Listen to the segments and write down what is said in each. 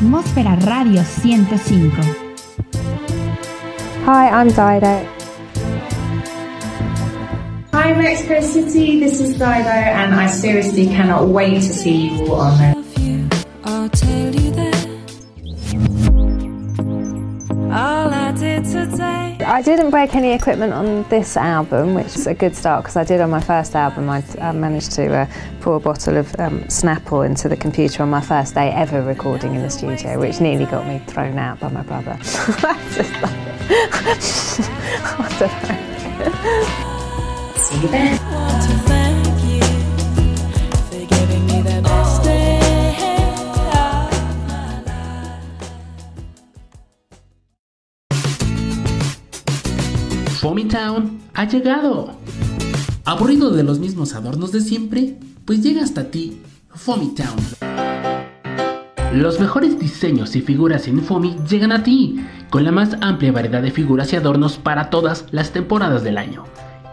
Atmósfera Radio 105. Hi, I'm Dido. Hi Mexico City, this is Dido and I seriously cannot wait to see you all on there. I'll you all I did today. I didn't break any equipment on this album, which is a good start because I did on my first album. I, I managed to uh, pour a bottle of um, Snapple into the computer on my first day ever recording in the studio, which nearly got me thrown out by my brother. I don't know. See you. Town ha llegado. ¿Aburrido de los mismos adornos de siempre? Pues llega hasta ti Foamy Town. Los mejores diseños y figuras en Foamy llegan a ti, con la más amplia variedad de figuras y adornos para todas las temporadas del año.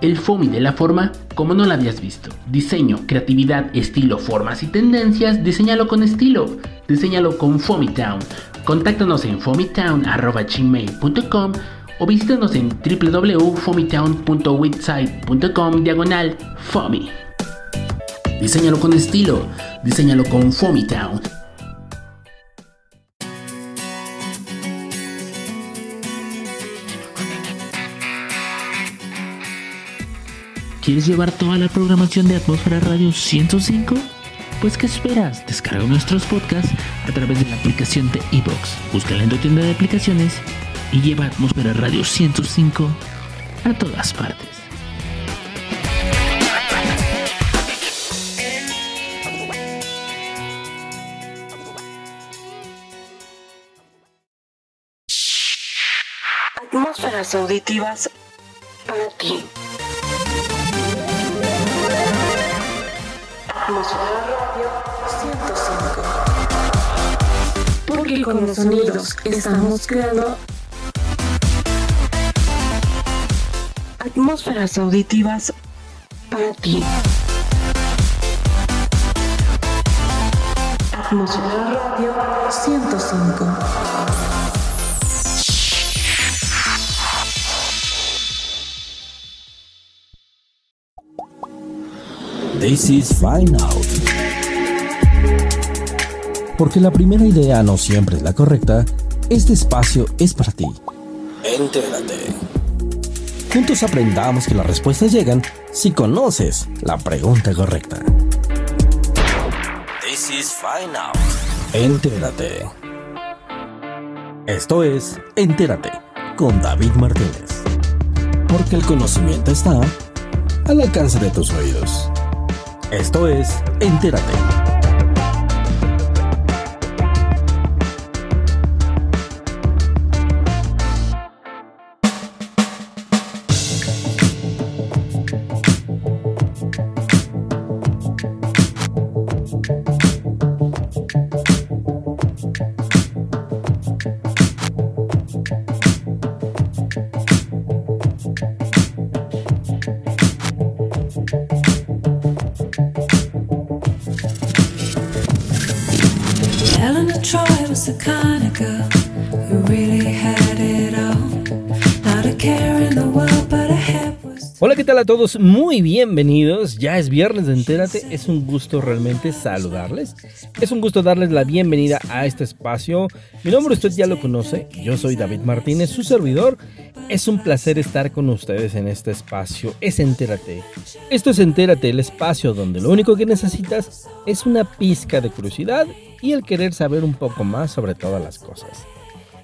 El Foamy de la forma como no la habías visto. Diseño, creatividad, estilo, formas y tendencias, diseñalo con estilo. Diseñalo con Foamy Town. Contáctanos en foamytown.gmail.com o visítanos en www.foamytown.website.com diagonal Foamy. Diseñalo con estilo, diseñalo con Foamy Town. ¿Quieres llevar toda la programación de Atmósfera Radio 105? Pues ¿qué esperas? Descarga nuestros podcasts a través de la aplicación de iBox. Búscala en tu tienda de aplicaciones y lleva Atmósfera Radio 105 a todas partes. Atmósferas auditivas para ti. Atmósfera Radio 105. Porque con los sonidos estamos creando atmósferas auditivas para ti. Atmósfera Radio 105. This is Fine Out. Porque la primera idea no siempre es la correcta, este espacio es para ti. Entérate. Juntos aprendamos que las respuestas llegan si conoces la pregunta correcta. This is Out. Entérate. Esto es Entérate con David Martínez. Porque el conocimiento está al alcance de tus oídos. Esto es Entérate. Tal a todos? Muy bienvenidos. Ya es viernes de Entérate. Es un gusto realmente saludarles. Es un gusto darles la bienvenida a este espacio. Mi nombre usted ya lo conoce. Yo soy David Martínez, su servidor. Es un placer estar con ustedes en este espacio. Es Entérate. Esto es Entérate, el espacio donde lo único que necesitas es una pizca de curiosidad y el querer saber un poco más sobre todas las cosas.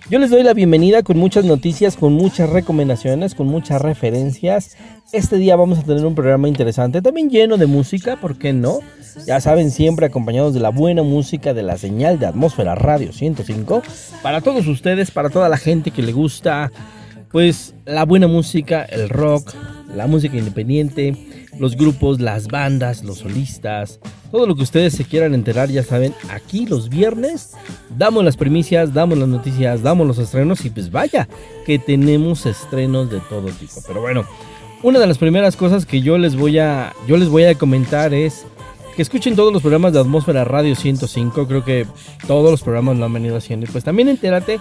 Yo les doy la bienvenida con muchas noticias, con muchas recomendaciones, con muchas referencias. Este día vamos a tener un programa interesante, también lleno de música, ¿por qué no? Ya saben, siempre acompañados de la buena música de la señal de Atmósfera Radio 105. Para todos ustedes, para toda la gente que le gusta, pues la buena música, el rock, la música independiente, los grupos, las bandas, los solistas, todo lo que ustedes se quieran enterar, ya saben, aquí los viernes damos las primicias, damos las noticias, damos los estrenos y pues vaya, que tenemos estrenos de todo tipo. Pero bueno, una de las primeras cosas que yo les voy a yo les voy a comentar es que escuchen todos los programas de Atmósfera Radio 105, creo que todos los programas lo han venido haciendo y pues también entérate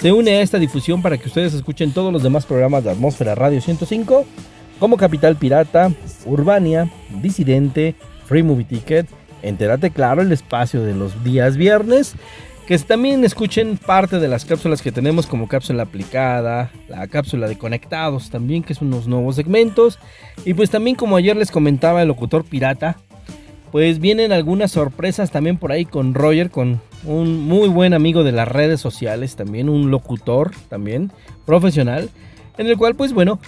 se une a esta difusión para que ustedes escuchen todos los demás programas de Atmósfera Radio 105 como Capital Pirata, Urbania, Disidente, Free Movie Ticket, entérate claro el espacio de los días viernes, que también escuchen parte de las cápsulas que tenemos como cápsula aplicada, la cápsula de conectados también, que son unos nuevos segmentos, y pues también como ayer les comentaba el locutor pirata, pues vienen algunas sorpresas también por ahí con Roger, con un muy buen amigo de las redes sociales, también un locutor también profesional, en el cual pues bueno,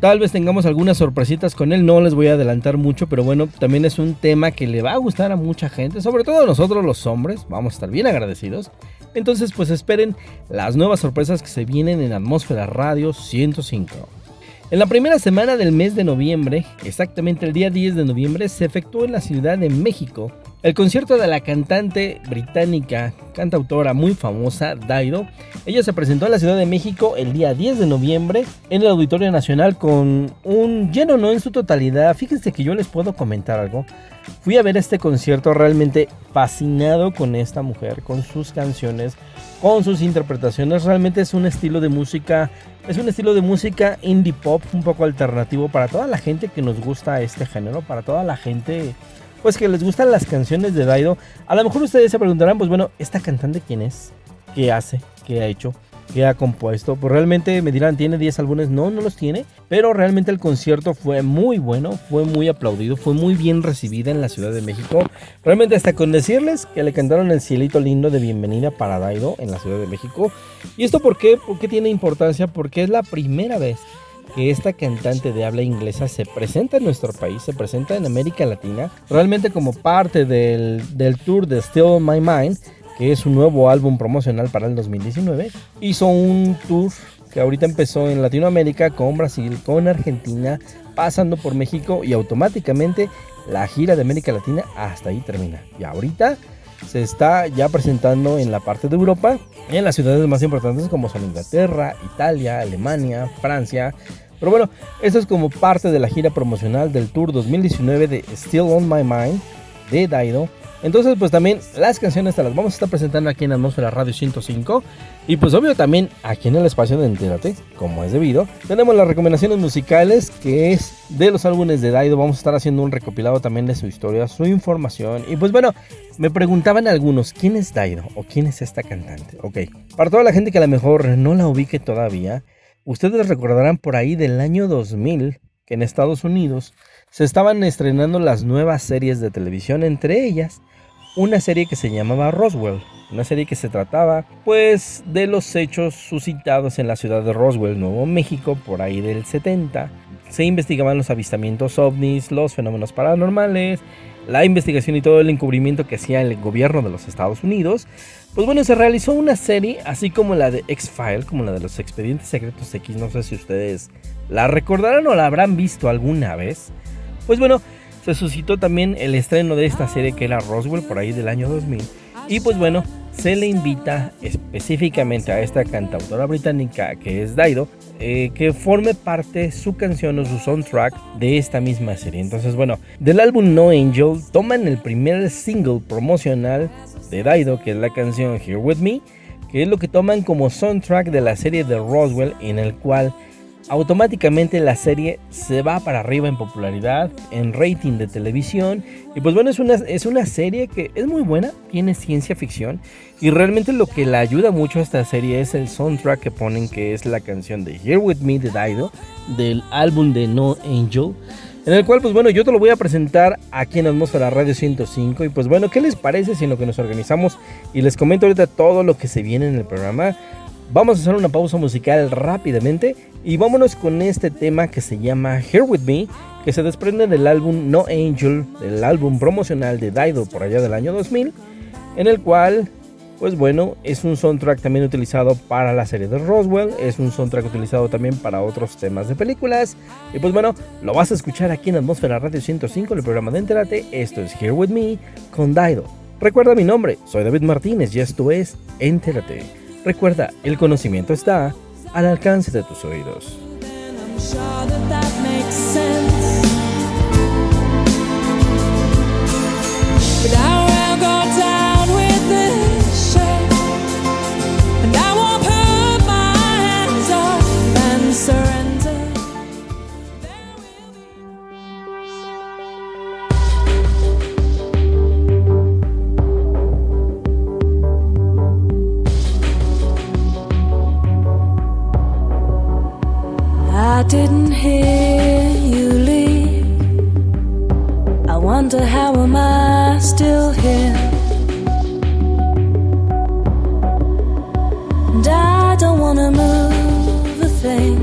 Tal vez tengamos algunas sorpresitas con él, no les voy a adelantar mucho, pero bueno, también es un tema que le va a gustar a mucha gente, sobre todo a nosotros los hombres, vamos a estar bien agradecidos. Entonces pues esperen las nuevas sorpresas que se vienen en Atmósfera Radio 105. En la primera semana del mes de noviembre, exactamente el día 10 de noviembre, se efectuó en la Ciudad de México el concierto de la cantante británica, cantautora muy famosa, Daido. Ella se presentó en la Ciudad de México el día 10 de noviembre en el Auditorio Nacional con un lleno, no en su totalidad. Fíjense que yo les puedo comentar algo. Fui a ver este concierto realmente fascinado con esta mujer, con sus canciones, con sus interpretaciones. Realmente es un estilo de música, es un estilo de música indie pop un poco alternativo para toda la gente que nos gusta este género, para toda la gente pues que les gustan las canciones de Daido. A lo mejor ustedes se preguntarán, pues bueno, ¿esta cantante quién es? ¿Qué hace? ¿Qué ha hecho? ¿Qué ha compuesto? Pues realmente me dirán, ¿tiene 10 álbumes? No, no los tiene. Pero realmente el concierto fue muy bueno, fue muy aplaudido, fue muy bien recibida en la Ciudad de México. Realmente hasta con decirles que le cantaron el cielito lindo de bienvenida para Daido en la Ciudad de México. ¿Y esto por qué? ¿Por qué tiene importancia? Porque es la primera vez que esta cantante de habla inglesa se presenta en nuestro país, se presenta en América Latina, realmente como parte del, tour de Still My Mind, que es un nuevo álbum promocional para el 2019. Hizo un tour que ahorita empezó en Latinoamérica con Brasil, con Argentina, pasando por México y automáticamente la gira de América Latina hasta ahí termina. Y ahorita se está ya presentando en la parte de Europa, en las ciudades más importantes como son Inglaterra, Italia, Alemania, Francia. Pero bueno, esto es como parte de la gira promocional del Tour 2019 de Still on My Mind de Daido entonces, pues también las canciones te las vamos a estar presentando aquí en Atmósfera Radio 105. Y pues obvio también aquí en el espacio de Entérate, como es debido, tenemos las recomendaciones musicales que es de los álbumes de Daido. Vamos a estar haciendo un recopilado también de su historia, su información. Y pues bueno, me preguntaban algunos, ¿quién es Daido? ¿O quién es esta cantante? Ok, para toda la gente que a lo mejor no la ubique todavía, ustedes recordarán por ahí del año 2000 que en Estados Unidos se estaban estrenando las nuevas series de televisión, entre ellas una serie que se llamaba Roswell, una serie que se trataba pues de los hechos suscitados en la ciudad de Roswell, Nuevo México, por ahí del 70. Se investigaban los avistamientos ovnis, los fenómenos paranormales, la investigación y todo el encubrimiento que hacía el gobierno de los Estados Unidos. Pues bueno, se realizó una serie, así como la de X-File, como la de los expedientes secretos X, no sé si ustedes la recordarán o la habrán visto alguna vez. Pues bueno, se suscitó también el estreno de esta serie que era Roswell por ahí del año 2000. Y pues bueno, se le invita específicamente a esta cantautora británica que es Daido, eh, que forme parte su canción o su soundtrack de esta misma serie. Entonces bueno, del álbum No Angel toman el primer single promocional de Daido, que es la canción Here With Me, que es lo que toman como soundtrack de la serie de Roswell en el cual automáticamente la serie se va para arriba en popularidad, en rating de televisión. Y pues bueno, es una, es una serie que es muy buena, tiene ciencia ficción. Y realmente lo que la ayuda mucho a esta serie es el soundtrack que ponen, que es la canción de Here With Me de Dido, del álbum de No Angel. En el cual, pues bueno, yo te lo voy a presentar aquí en Atmósfera Radio 105. Y pues bueno, ¿qué les parece si en lo que nos organizamos y les comento ahorita todo lo que se viene en el programa? Vamos a hacer una pausa musical rápidamente y vámonos con este tema que se llama Here With Me que se desprende del álbum No Angel, del álbum promocional de Dido por allá del año 2000, en el cual, pues bueno, es un soundtrack también utilizado para la serie de Roswell, es un soundtrack utilizado también para otros temas de películas, y pues bueno, lo vas a escuchar aquí en Atmósfera Radio 105, el programa de Entérate, esto es Here With Me con Dido. Recuerda mi nombre, soy David Martínez y esto es Entérate. Recuerda, el conocimiento está al alcance de tus oídos. Didn't hear you leave. I wonder how am I still here? And I don't wanna move a thing.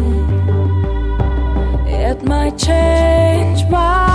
It might change my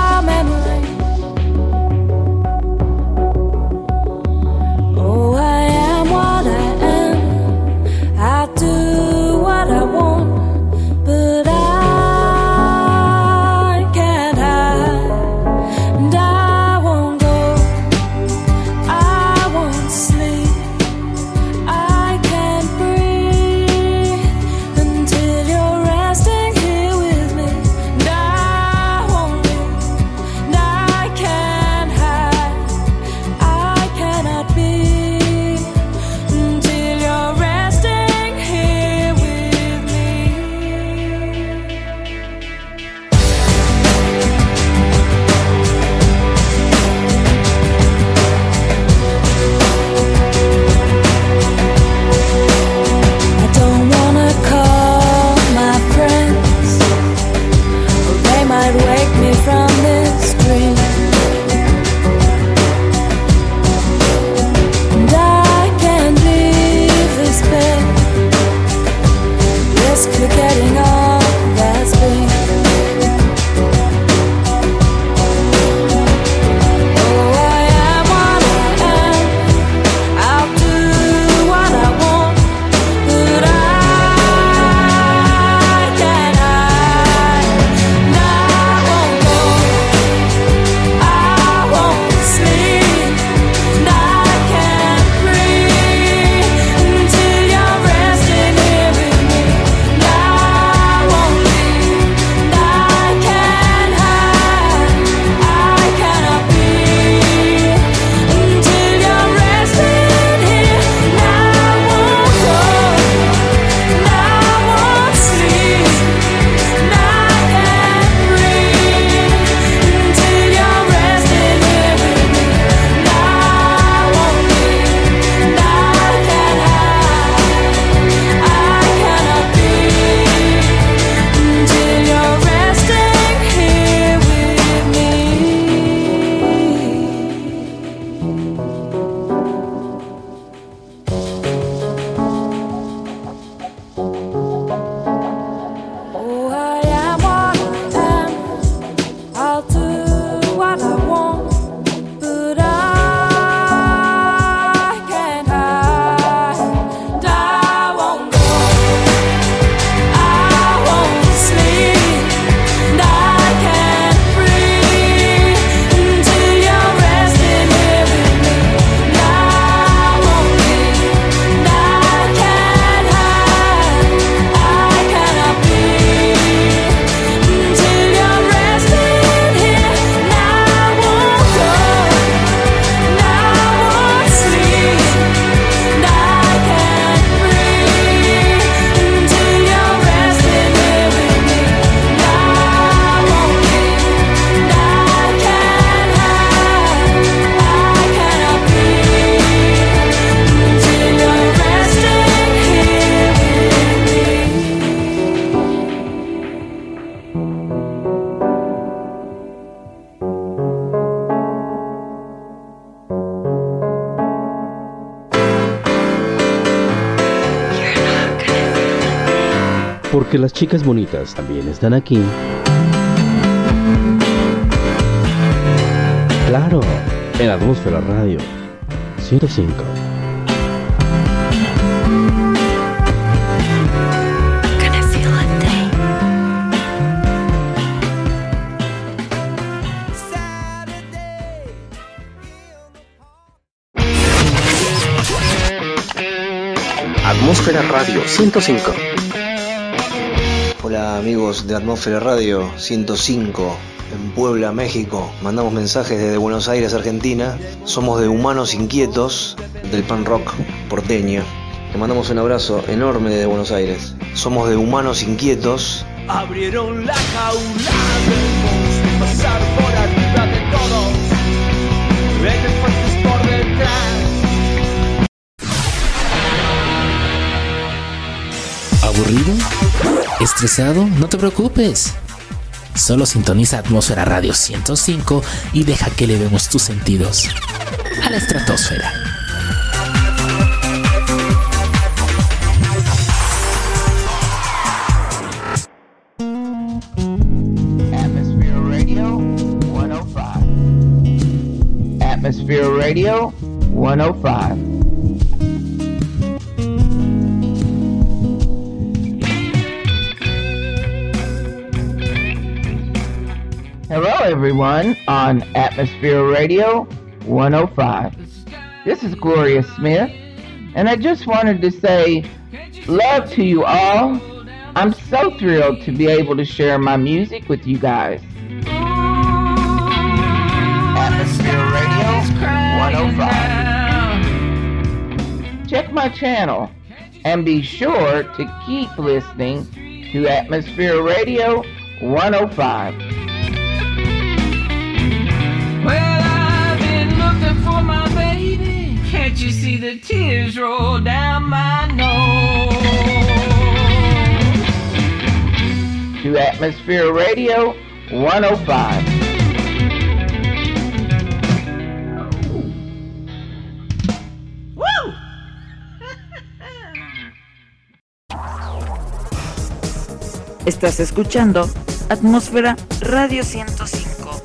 wake me from this dream. Las chicas bonitas también están aquí. Claro, en Atmósfera Radio 105. Atmósfera Radio 105. Amigos de Atmósfera Radio 105 en Puebla, México. Mandamos mensajes desde Buenos Aires, Argentina. Somos de Humanos Inquietos del pan rock porteño. Le mandamos un abrazo enorme desde Buenos Aires. Somos de Humanos Inquietos. Abrieron la jaula pasar por arriba de todos. Por detrás. ¿Aburrido? ¿Estresado? No te preocupes. Solo sintoniza Atmósfera Radio 105 y deja que elevemos tus sentidos a la estratosfera. Atmosphere Radio 105. Atmosphere Radio 105. Everyone, on Atmosphere Radio 105. This is Gloria Smith, and I just wanted to say love to you all. I'm so thrilled to be able to share my music with you guys. Atmosphere Radio 105. Check my channel and be sure to keep listening to Atmosphere Radio 105. You see the tears roll down my nose? To Atmosphere Radio 105. Estás escuchando Atmósfera Radio 105.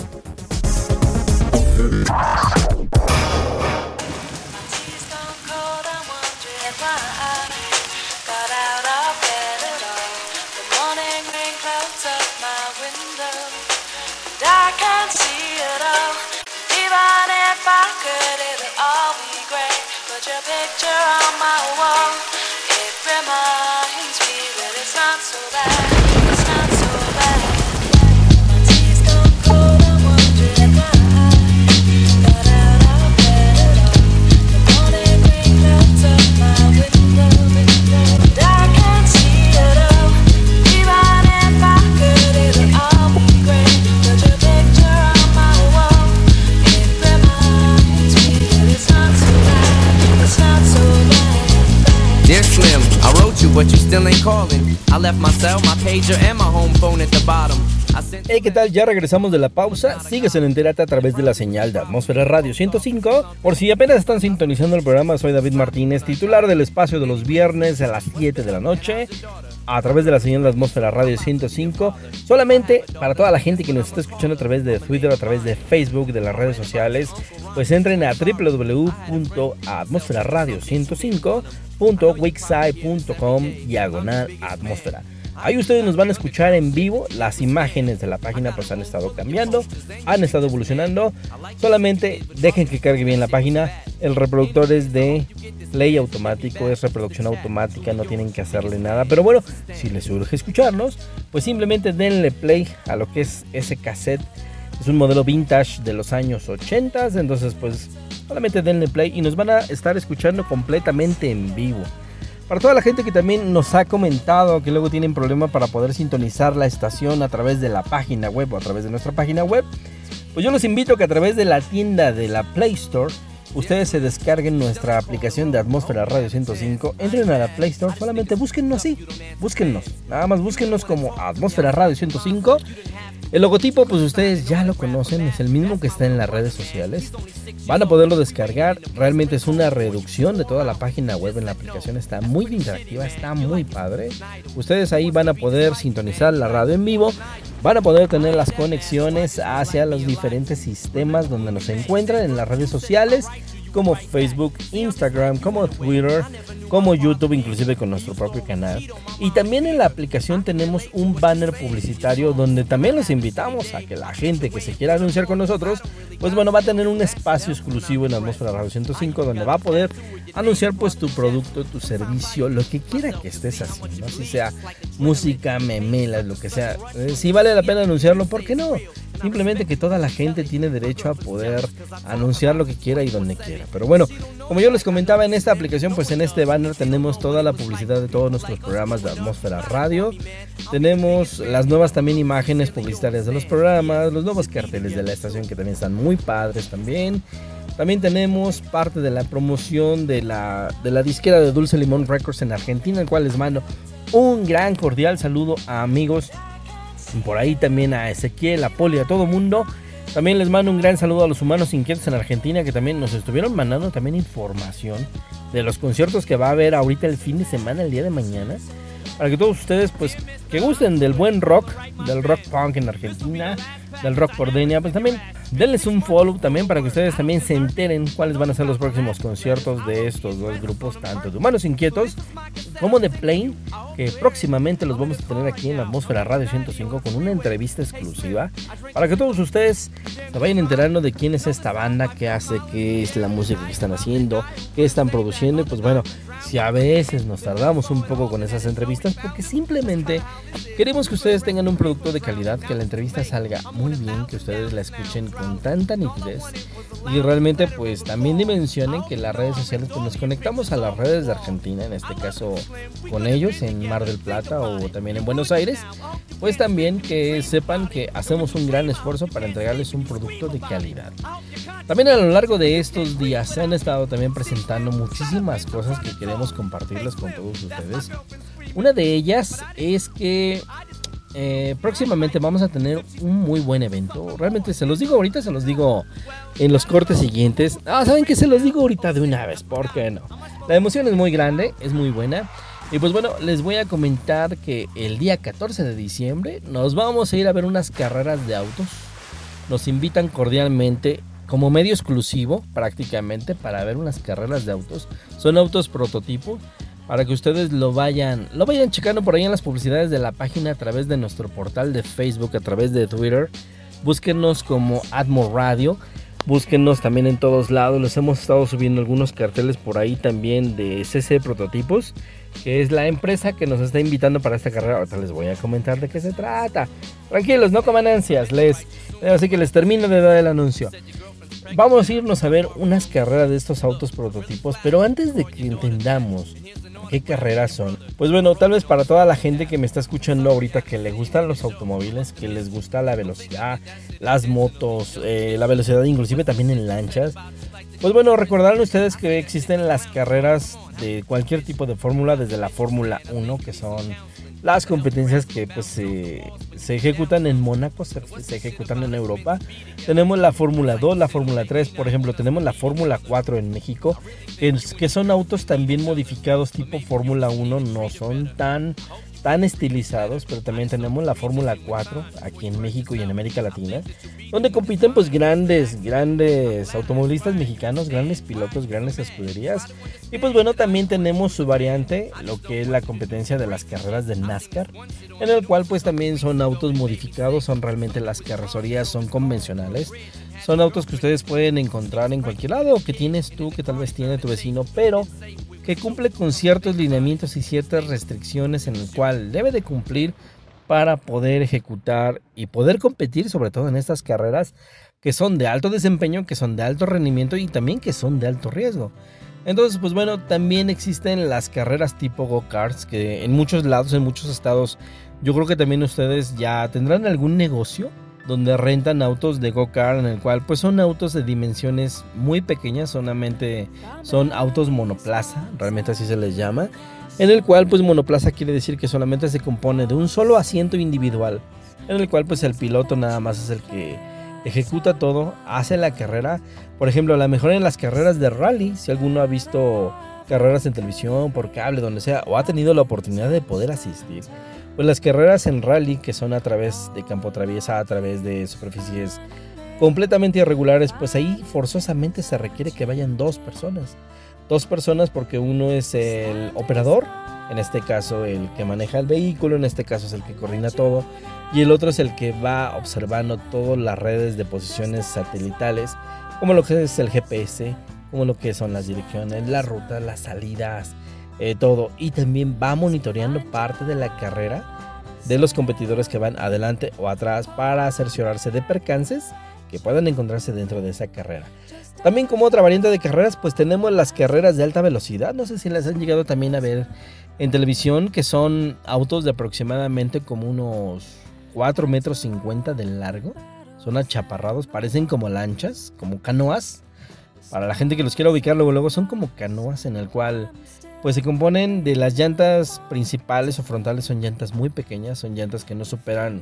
I left my cell, my pager, and my home phone at the bottom. Hey, ¿qué tal? Ya regresamos de la pausa. Sigues en Entérate a través de la señal de Atmósfera Radio 105. Por si apenas están sintonizando el programa, soy David Martínez, titular del espacio de los viernes a las 7 de la noche. A través de la señal de Atmósfera Radio 105. Solamente para toda la gente que nos está escuchando a través de Twitter, a través de Facebook, de las redes sociales, pues entren a www.atmosferaradio105.wixsite.com diagonal atmósfera. Ahí ustedes nos van a escuchar en vivo. Las imágenes de la página pues han estado cambiando, han estado evolucionando. Solamente dejen que cargue bien la página. El reproductor es de play automático, es reproducción automática, no tienen que hacerle nada. Pero bueno, si les urge escucharnos, pues simplemente denle play a lo que es ese cassette. Es un modelo vintage de los años 80, entonces pues solamente denle play y nos van a estar escuchando completamente en vivo. Para toda la gente que también nos ha comentado que luego tienen problema para poder sintonizar la estación a través de la página web o a través de nuestra página web, pues yo los invito a que a través de la tienda de la Play Store ustedes se descarguen nuestra aplicación de Atmósfera Radio 105, entren a la Play Store, solamente búsquennos así, búsquennos, nada más búsquennos como Atmósfera Radio 105. El logotipo, pues ustedes ya lo conocen, es el mismo que está en las redes sociales. Van a poderlo descargar, realmente es una reducción de toda la página web en la aplicación, está muy interactiva, está muy padre. Ustedes ahí van a poder sintonizar la radio en vivo, van a poder tener las conexiones hacia los diferentes sistemas donde nos encuentran en las redes sociales como Facebook, Instagram, como Twitter, como YouTube, inclusive con nuestro propio canal. Y también en la aplicación tenemos un banner publicitario donde también los invitamos a que la gente que se quiera anunciar con nosotros, pues bueno, va a tener un espacio exclusivo en Atmósfera Radio 105 donde va a poder anunciar pues tu producto, tu servicio, lo que quiera que estés haciendo, si sea música, memelas, lo que sea. Eh, si vale la pena anunciarlo, ¿por qué no? Simplemente que toda la gente tiene derecho a poder anunciar lo que quiera y donde quiera. Pero bueno, como yo les comentaba en esta aplicación, pues en este banner tenemos toda la publicidad de todos nuestros programas de Atmósfera Radio. Tenemos las nuevas también imágenes publicitarias de los programas, los nuevos carteles de la estación que también están muy padres también. También tenemos parte de la promoción de la, de la disquera de Dulce Limón Records en Argentina, el cual les mando un gran cordial saludo a amigos por ahí también a Ezequiel, a Poli, a todo mundo. También les mando un gran saludo a los humanos inquietos en Argentina que también nos estuvieron mandando también información de los conciertos que va a haber ahorita el fin de semana, el día de mañana. Para que todos ustedes, pues, que gusten del buen rock, del rock punk en Argentina, del rock pordeña, pues también denles un follow también para que ustedes también se enteren cuáles van a ser los próximos conciertos de estos dos grupos, tanto de Humanos Inquietos como de Plane, que próximamente los vamos a tener aquí en la Atmósfera Radio 105 con una entrevista exclusiva. Para que todos ustedes se vayan enterando de quién es esta banda, qué hace, qué es la música que están haciendo, qué están produciendo y pues bueno, si a veces nos tardamos un poco con esas entrevistas porque simplemente queremos que ustedes tengan un producto de calidad, que la entrevista salga muy bien, que ustedes la escuchen con tanta nitidez y realmente pues también dimensionen que las redes sociales pues nos conectamos a las redes de Argentina, en este caso con ellos en Mar del Plata o también en Buenos Aires, pues también que sepan que hacemos un gran esfuerzo para entregarles un producto de calidad. También a lo largo de estos días se han estado también presentando muchísimas cosas que queremos compartirles con todos ustedes. Una de ellas es que eh, próximamente vamos a tener un muy buen evento. Realmente se los digo ahorita, se los digo en los cortes siguientes. Ah, saben que se los digo ahorita de una vez, ¿por qué no? La emoción es muy grande, es muy buena. Y pues bueno, les voy a comentar que el día 14 de diciembre nos vamos a ir a ver unas carreras de autos. Nos invitan cordialmente como medio exclusivo prácticamente para ver unas carreras de autos. Son autos prototipo para que ustedes lo vayan, lo vayan checando por ahí en las publicidades de la página a través de nuestro portal de Facebook, a través de Twitter. Búsquenos como Atmo Radio. Búsquenos también en todos lados. Les hemos estado subiendo algunos carteles por ahí también de CC Prototipos, que es la empresa que nos está invitando para esta carrera. Ahorita les voy a comentar de qué se trata. Tranquilos, no coman ansias. Les, así que les termino de dar el anuncio. Vamos a irnos a ver unas carreras de estos autos prototipos, pero antes de que entendamos qué carreras son. Pues bueno, tal vez para toda la gente que me está escuchando ahorita que le gustan los automóviles, que les gusta la velocidad, las motos, eh, la velocidad inclusive también en lanchas. Pues bueno, recordarán ustedes que existen las carreras de cualquier tipo de fórmula, desde la Fórmula 1, que son las competencias que pues se, se ejecutan en Mónaco, se, se ejecutan en Europa. Tenemos la Fórmula 2, la Fórmula 3, por ejemplo, tenemos la Fórmula 4 en México, que, son autos también modificados tipo Fórmula 1, no son tan tan estilizados, pero también tenemos la Fórmula 4 aquí en México y en América Latina, donde compiten pues grandes, grandes automovilistas mexicanos, grandes pilotos, grandes escuderías. Y pues bueno, también tenemos su variante, lo que es la competencia de las carreras de NASCAR, en el cual pues también son autos modificados, son realmente las carrocerías, son convencionales. Son autos que ustedes pueden encontrar en cualquier lado, que tienes tú, que tal vez tiene tu vecino, pero que cumple con ciertos lineamientos y ciertas restricciones en el cual debe de cumplir para poder ejecutar y poder competir sobre todo en estas carreras que son de alto desempeño, que son de alto rendimiento y también que son de alto riesgo. Entonces, pues bueno, también existen las carreras tipo go-karts que en muchos lados, en muchos estados, yo creo que también ustedes ya tendrán algún negocio donde rentan autos de go-kart en el cual pues son autos de dimensiones muy pequeñas, solamente son autos monoplaza, realmente así se les llama, en el cual pues monoplaza quiere decir que solamente se compone de un solo asiento individual, en el cual pues el piloto nada más es el que ejecuta todo, hace la carrera, por ejemplo, a lo mejor en las carreras de rally, si alguno ha visto carreras en televisión, por cable, donde sea, o ha tenido la oportunidad de poder asistir, pues las carreras en rally que son a través de campo traviesa, a través de superficies completamente irregulares, pues ahí forzosamente se requiere que vayan dos personas. Dos personas porque uno es el operador, en este caso el que maneja el vehículo, en este caso es el que coordina todo, y el otro es el que va observando todas las redes de posiciones satelitales, como lo que es el GPS, como lo que son las direcciones, la ruta, las salidas, eh, todo. Y también va monitoreando parte de la carrera de los competidores que van adelante o atrás para cerciorarse de percances que puedan encontrarse dentro de esa carrera. También como otra variante de carreras, pues tenemos las carreras de alta velocidad. No sé si las han llegado también a ver en televisión, que son autos de aproximadamente como unos 4 metros 50 de largo. Son achaparrados, parecen como lanchas, como canoas. Para la gente que los quiera ubicar luego, luego son como canoas en el cual pues se componen de las llantas principales o frontales son llantas muy pequeñas, son llantas que no superan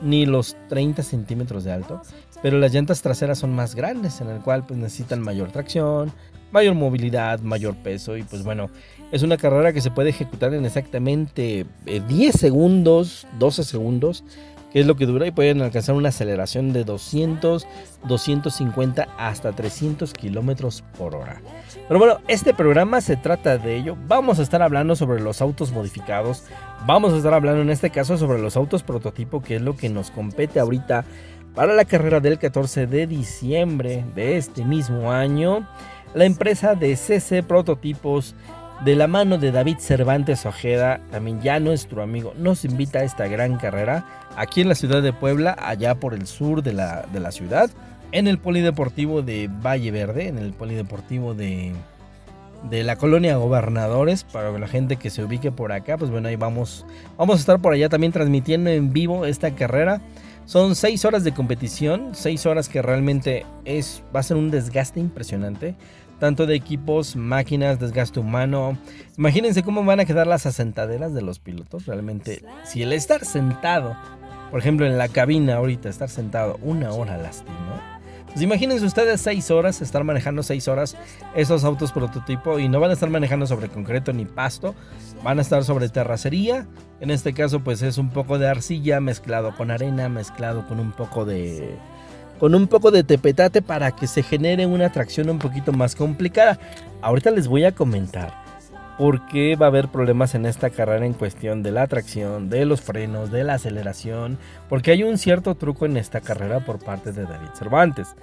ni los 30 centímetros de alto, pero las llantas traseras son más grandes, en el cual pues necesitan mayor tracción, mayor movilidad, mayor peso y pues bueno, es una carrera que se puede ejecutar en exactamente eh, 10 segundos, 12 segundos, que es lo que dura y pueden alcanzar una aceleración de 200, 250 hasta 300 kilómetros por hora. Pero bueno, este programa se trata de ello. Vamos a estar hablando sobre los autos modificados. Vamos a estar hablando en este caso sobre los autos prototipo, que es lo que nos compete ahorita para la carrera del 14 de diciembre de este mismo año. La empresa de CC Prototipos de la mano de David Cervantes Ojeda, también ya nuestro amigo, nos invita a esta gran carrera aquí en la ciudad de Puebla, allá por el sur de la, de la ciudad, en el Polideportivo de Valle Verde, en el Polideportivo de, de la colonia Gobernadores, para la gente que se ubique por acá, pues bueno, ahí vamos, vamos a estar por allá también transmitiendo en vivo esta carrera. Son seis horas de competición, seis horas que realmente es, va a ser un desgaste impresionante tanto de equipos, máquinas, desgaste humano. Imagínense cómo van a quedar las asentaderas de los pilotos. Realmente, si el estar sentado, por ejemplo, en la cabina ahorita, estar sentado una hora lastima. Pues imagínense ustedes seis horas, estar manejando seis horas esos autos prototipo y no van a estar manejando sobre concreto ni pasto, van a estar sobre terracería. En este caso, pues es un poco de arcilla mezclado con arena, mezclado con un poco de, con un poco de tepetate para que se genere una tracción un poquito más complicada. Ahorita les voy a comentar por qué va a haber problemas en esta carrera en cuestión de la tracción, de los frenos, de la aceleración, porque hay un cierto truco en esta carrera por parte de David Cervantes,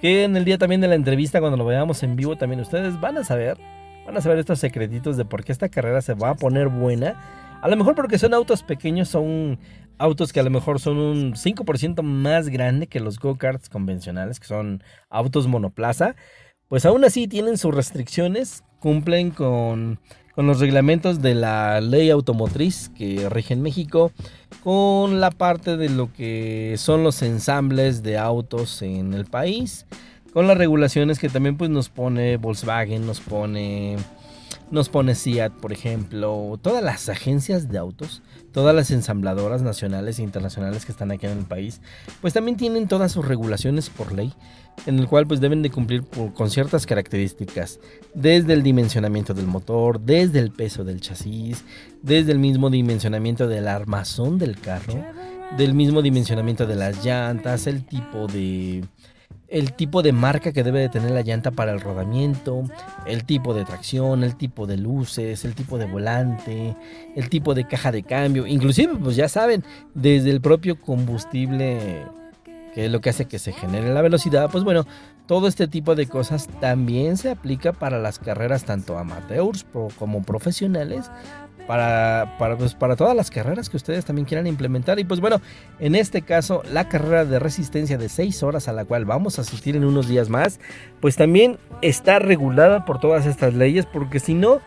que en el día también de la entrevista cuando lo veamos en vivo también ustedes van a saber, van a saber estos secretitos de por qué esta carrera se va a poner buena. A lo mejor porque son autos pequeños, son autos que a lo mejor son un 5% más grande que los go-karts convencionales, que son autos monoplaza, pues aún así tienen sus restricciones, cumplen con, con los reglamentos de la ley automotriz que rige en México, con la parte de lo que son los ensambles de autos en el país, con las regulaciones que también pues nos pone Volkswagen, nos pone nos pone SIAT, por ejemplo, todas las agencias de autos, todas las ensambladoras nacionales e internacionales que están aquí en el país, pues también tienen todas sus regulaciones por ley, en el cual pues deben de cumplir con ciertas características, desde el dimensionamiento del motor, desde el peso del chasis, desde el mismo dimensionamiento del armazón del carro, del mismo dimensionamiento de las llantas, el tipo de el tipo de marca que debe de tener la llanta para el rodamiento, el tipo de tracción, el tipo de luces, el tipo de volante, el tipo de caja de cambio, inclusive pues ya saben, desde el propio combustible que es lo que hace que se genere la velocidad, pues bueno, todo este tipo de cosas también se aplica para las carreras tanto amateurs como profesionales, para, para, pues, para todas las carreras que ustedes también quieran implementar. Y pues bueno, en este caso, la carrera de resistencia de 6 horas a la cual vamos a asistir en unos días más, pues también está regulada por todas estas leyes, porque si no,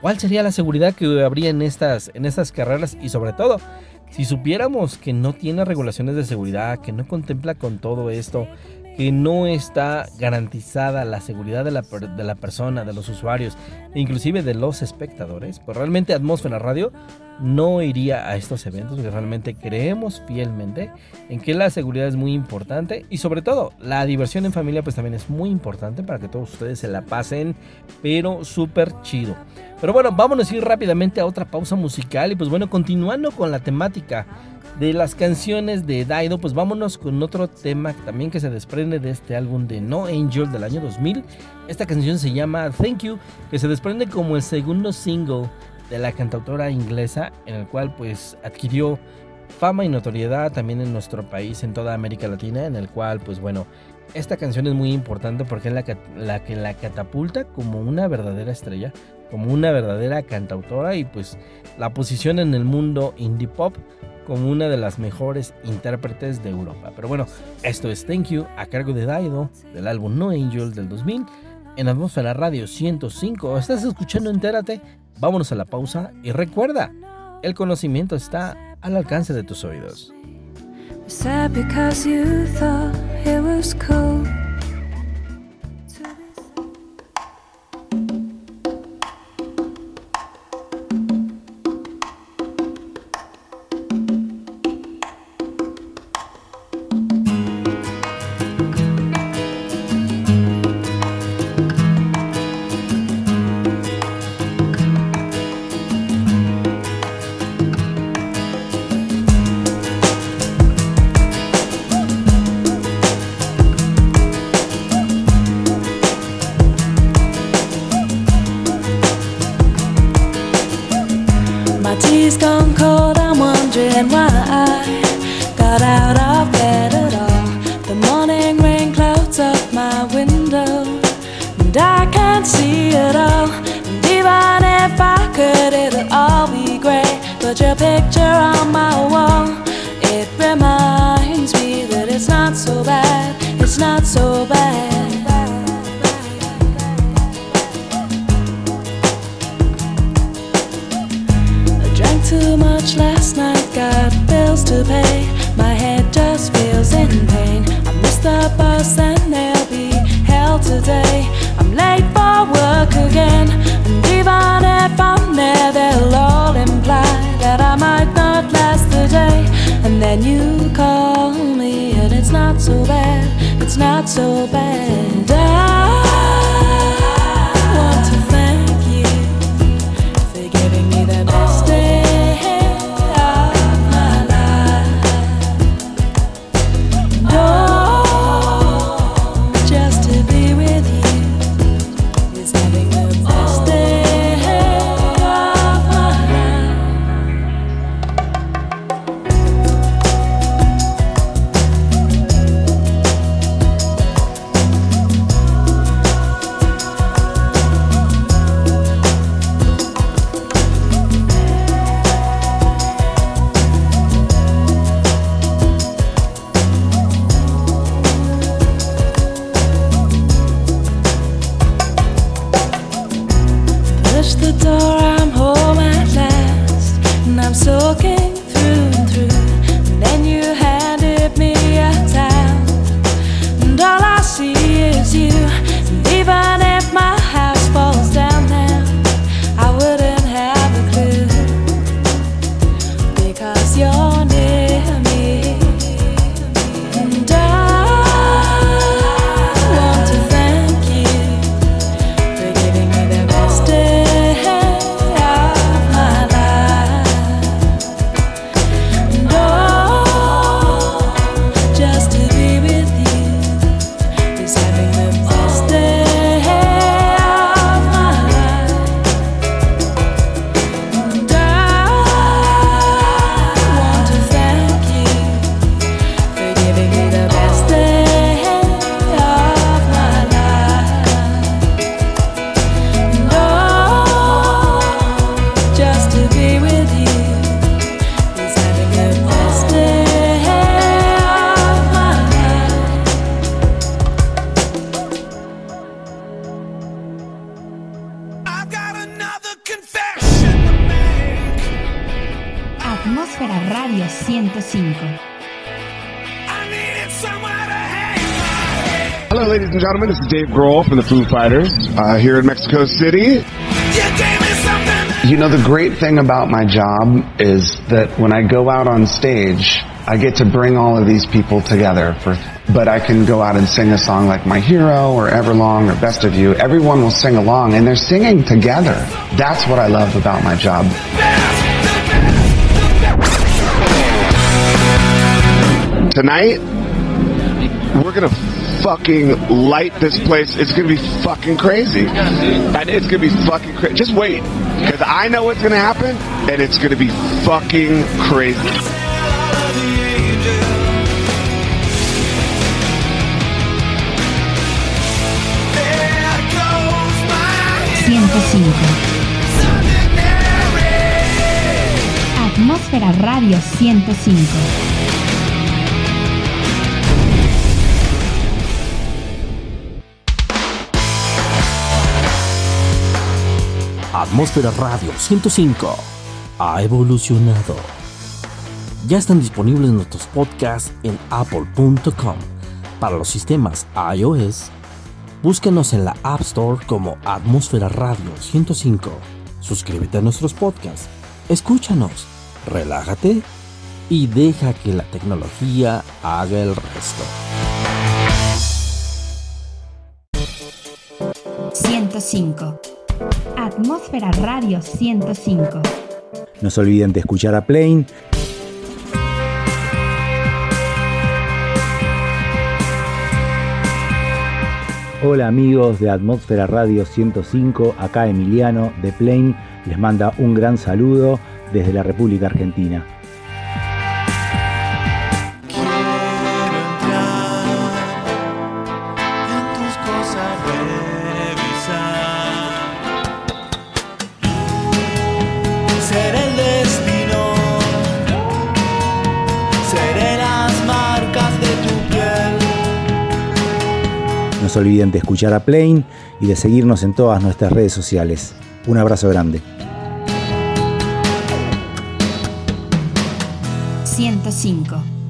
¿cuál sería la seguridad que habría en estas, en estas carreras? Y sobre todo, si supiéramos que no tiene regulaciones de seguridad, que no contempla con todo esto, que no está garantizada la seguridad de la, de la persona, de los usuarios, e inclusive de los espectadores, pues realmente Atmósfera Radio no iría a estos eventos porque realmente creemos fielmente en que la seguridad es muy importante y sobre todo la diversión en familia pues también es muy importante para que todos ustedes se la pasen pero súper chido. Pero bueno, vámonos a ir rápidamente a otra pausa musical y pues bueno, continuando con la temática de las canciones de Daido, pues vámonos con otro tema también que se desprende de este álbum de No Angel del año 2000. Esta canción se llama Thank You, que se desprende como el segundo single de la cantautora inglesa, en el cual pues adquirió fama y notoriedad también en nuestro país, en toda América Latina, en el cual pues bueno, esta canción es muy importante porque es la que la, que la catapulta como una verdadera estrella, como una verdadera cantautora y pues la posición en el mundo indie pop como una de las mejores intérpretes de Europa. Pero bueno, esto es Thank You a cargo de Daido del álbum No Angel del 2000 en Atmósfera Radio 105. Estás escuchando Entérate. Vámonos a la pausa y recuerda, el conocimiento está al alcance de tus oídos. It's not so bad. I drank too much last night, got bills to pay. My head just feels in pain. I missed the bus and they'll be hell today. I'm late for work again, and even if I'm there, they'll all imply that I might not last the day. And then you call me, not so bad, it's not so bad. I and gentlemen. This is Dave Grohl from the Foo Fighters uh, here in Mexico City. You gave me something You know, the great thing about my job is that when I go out on stage, I get to bring all of these people together for, but I can go out and sing a song like My Hero or Everlong or Best of You. Everyone will sing along and they're singing together. That's what I love about my job. Tonight, we're gonna fucking light this place. It's gonna be fucking crazy. And it's gonna be fucking crazy. Just wait. Because I know what's gonna happen, and it's gonna be fucking crazy. 105. Atmósfera Radio 105. Atmósfera Radio 105 ha evolucionado. Ya están disponibles nuestros podcasts en apple.com para los sistemas iOS. Búscanos en la App Store como Atmósfera Radio 105. Suscríbete a nuestros podcasts, escúchanos, relájate y deja que la tecnología haga el resto. 105. Atmósfera Radio 105. No se olviden de escuchar a Plane. Hola amigos de Atmósfera Radio 105, acá Emiliano de Plane les manda un gran saludo desde la República Argentina. Se olviden de escuchar a Plane y de seguirnos en todas nuestras redes sociales. Un abrazo grande. 105.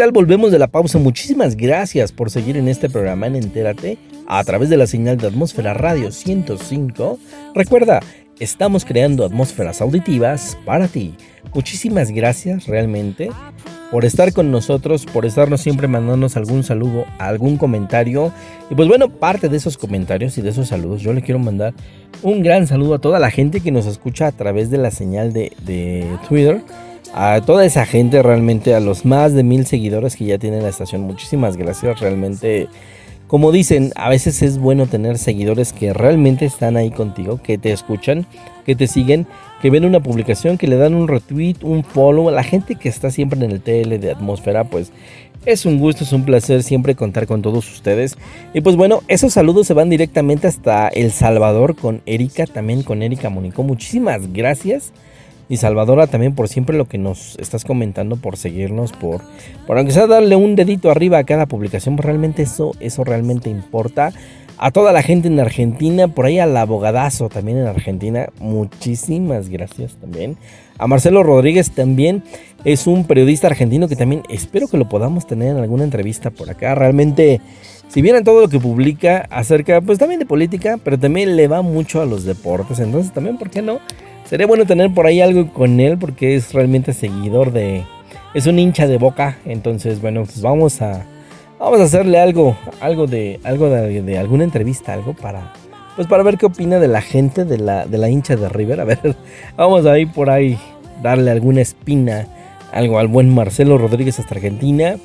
Tal? Volvemos de la pausa. Muchísimas gracias por seguir en este programa en Entérate a través de la señal de Atmósfera Radio 105. Recuerda, estamos creando atmósferas auditivas para ti. Muchísimas gracias realmente por estar con nosotros, por estarnos siempre mandándonos algún saludo, algún comentario. Y pues bueno, parte de esos comentarios y de esos saludos, yo le quiero mandar un gran saludo a toda la gente que nos escucha a través de la señal de, de Twitter. A toda esa gente realmente, a los más de mil seguidores que ya tiene la estación. Muchísimas gracias realmente. Como dicen, a veces es bueno tener seguidores que realmente están ahí contigo, que te escuchan, que te siguen, que ven una publicación, que le dan un retweet, un follow. La gente que está siempre en el TL de Atmósfera, pues es un gusto, es un placer siempre contar con todos ustedes. Y pues bueno, esos saludos se van directamente hasta El Salvador con Erika, también con Erika Mónico. Muchísimas gracias. Y Salvadora también por siempre lo que nos estás comentando, por seguirnos, por, por aunque sea darle un dedito arriba a cada publicación, pues realmente eso, eso realmente importa. A toda la gente en Argentina, por ahí al abogadazo también en Argentina, muchísimas gracias también. A Marcelo Rodríguez también es un periodista argentino que también espero que lo podamos tener en alguna entrevista por acá. Realmente, si vieran todo lo que publica acerca, pues también de política, pero también le va mucho a los deportes. Entonces también, ¿por qué no? Sería bueno tener por ahí algo con él porque es realmente seguidor de... Es un hincha de boca. Entonces, bueno, pues vamos a... Vamos a hacerle algo, algo de, algo de, de alguna entrevista, algo para, pues para ver qué opina de la gente de la, de la hincha de River. A ver, vamos a ir por ahí, darle alguna espina, algo al buen Marcelo Rodríguez hasta Argentina.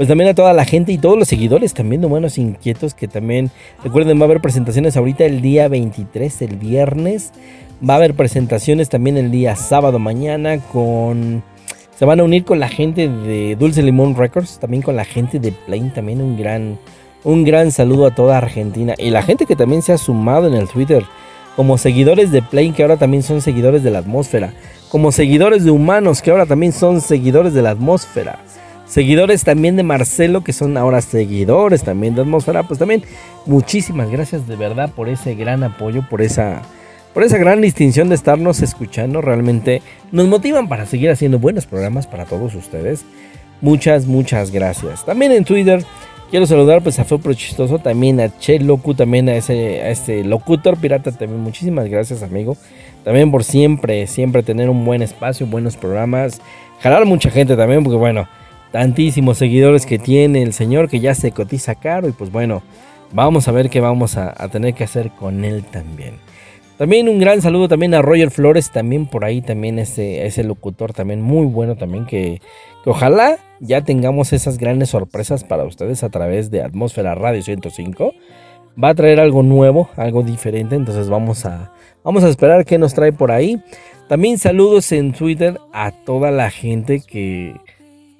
Pues también a toda la gente y todos los seguidores también de Humanos Inquietos que también, recuerden, va a haber presentaciones ahorita el día 23, el viernes. Va a haber presentaciones también el día sábado mañana con... Se van a unir con la gente de Dulce Limón Records, también con la gente de Plain, también un gran, un gran saludo a toda Argentina. Y la gente que también se ha sumado en el Twitter, como seguidores de Plain, que ahora también son seguidores de la atmósfera. Como seguidores de Humanos, que ahora también son seguidores de la atmósfera. Seguidores también de Marcelo, que son ahora seguidores también de atmósfera. Pues también muchísimas gracias de verdad por ese gran apoyo, por esa por esa gran distinción de estarnos escuchando. Realmente nos motivan para seguir haciendo buenos programas para todos ustedes. Muchas, muchas gracias. También en Twitter quiero saludar pues a Feo Chistoso, también a Che Locu, también a ese, este locutor pirata también. Muchísimas gracias amigo. También por siempre, siempre tener un buen espacio, buenos programas. Jalar mucha gente también porque bueno, tantísimos seguidores que tiene el señor que ya se cotiza caro y pues bueno, vamos a ver qué vamos a, tener que hacer con él también. También un gran saludo también a Roger Flores, también por ahí también ese, ese locutor también muy bueno también que, que ojalá ya tengamos esas grandes sorpresas para ustedes a través de Atmósfera Radio 105. Va a traer algo nuevo, algo diferente, entonces vamos a, vamos a esperar qué nos trae por ahí. También saludos en Twitter a toda la gente que,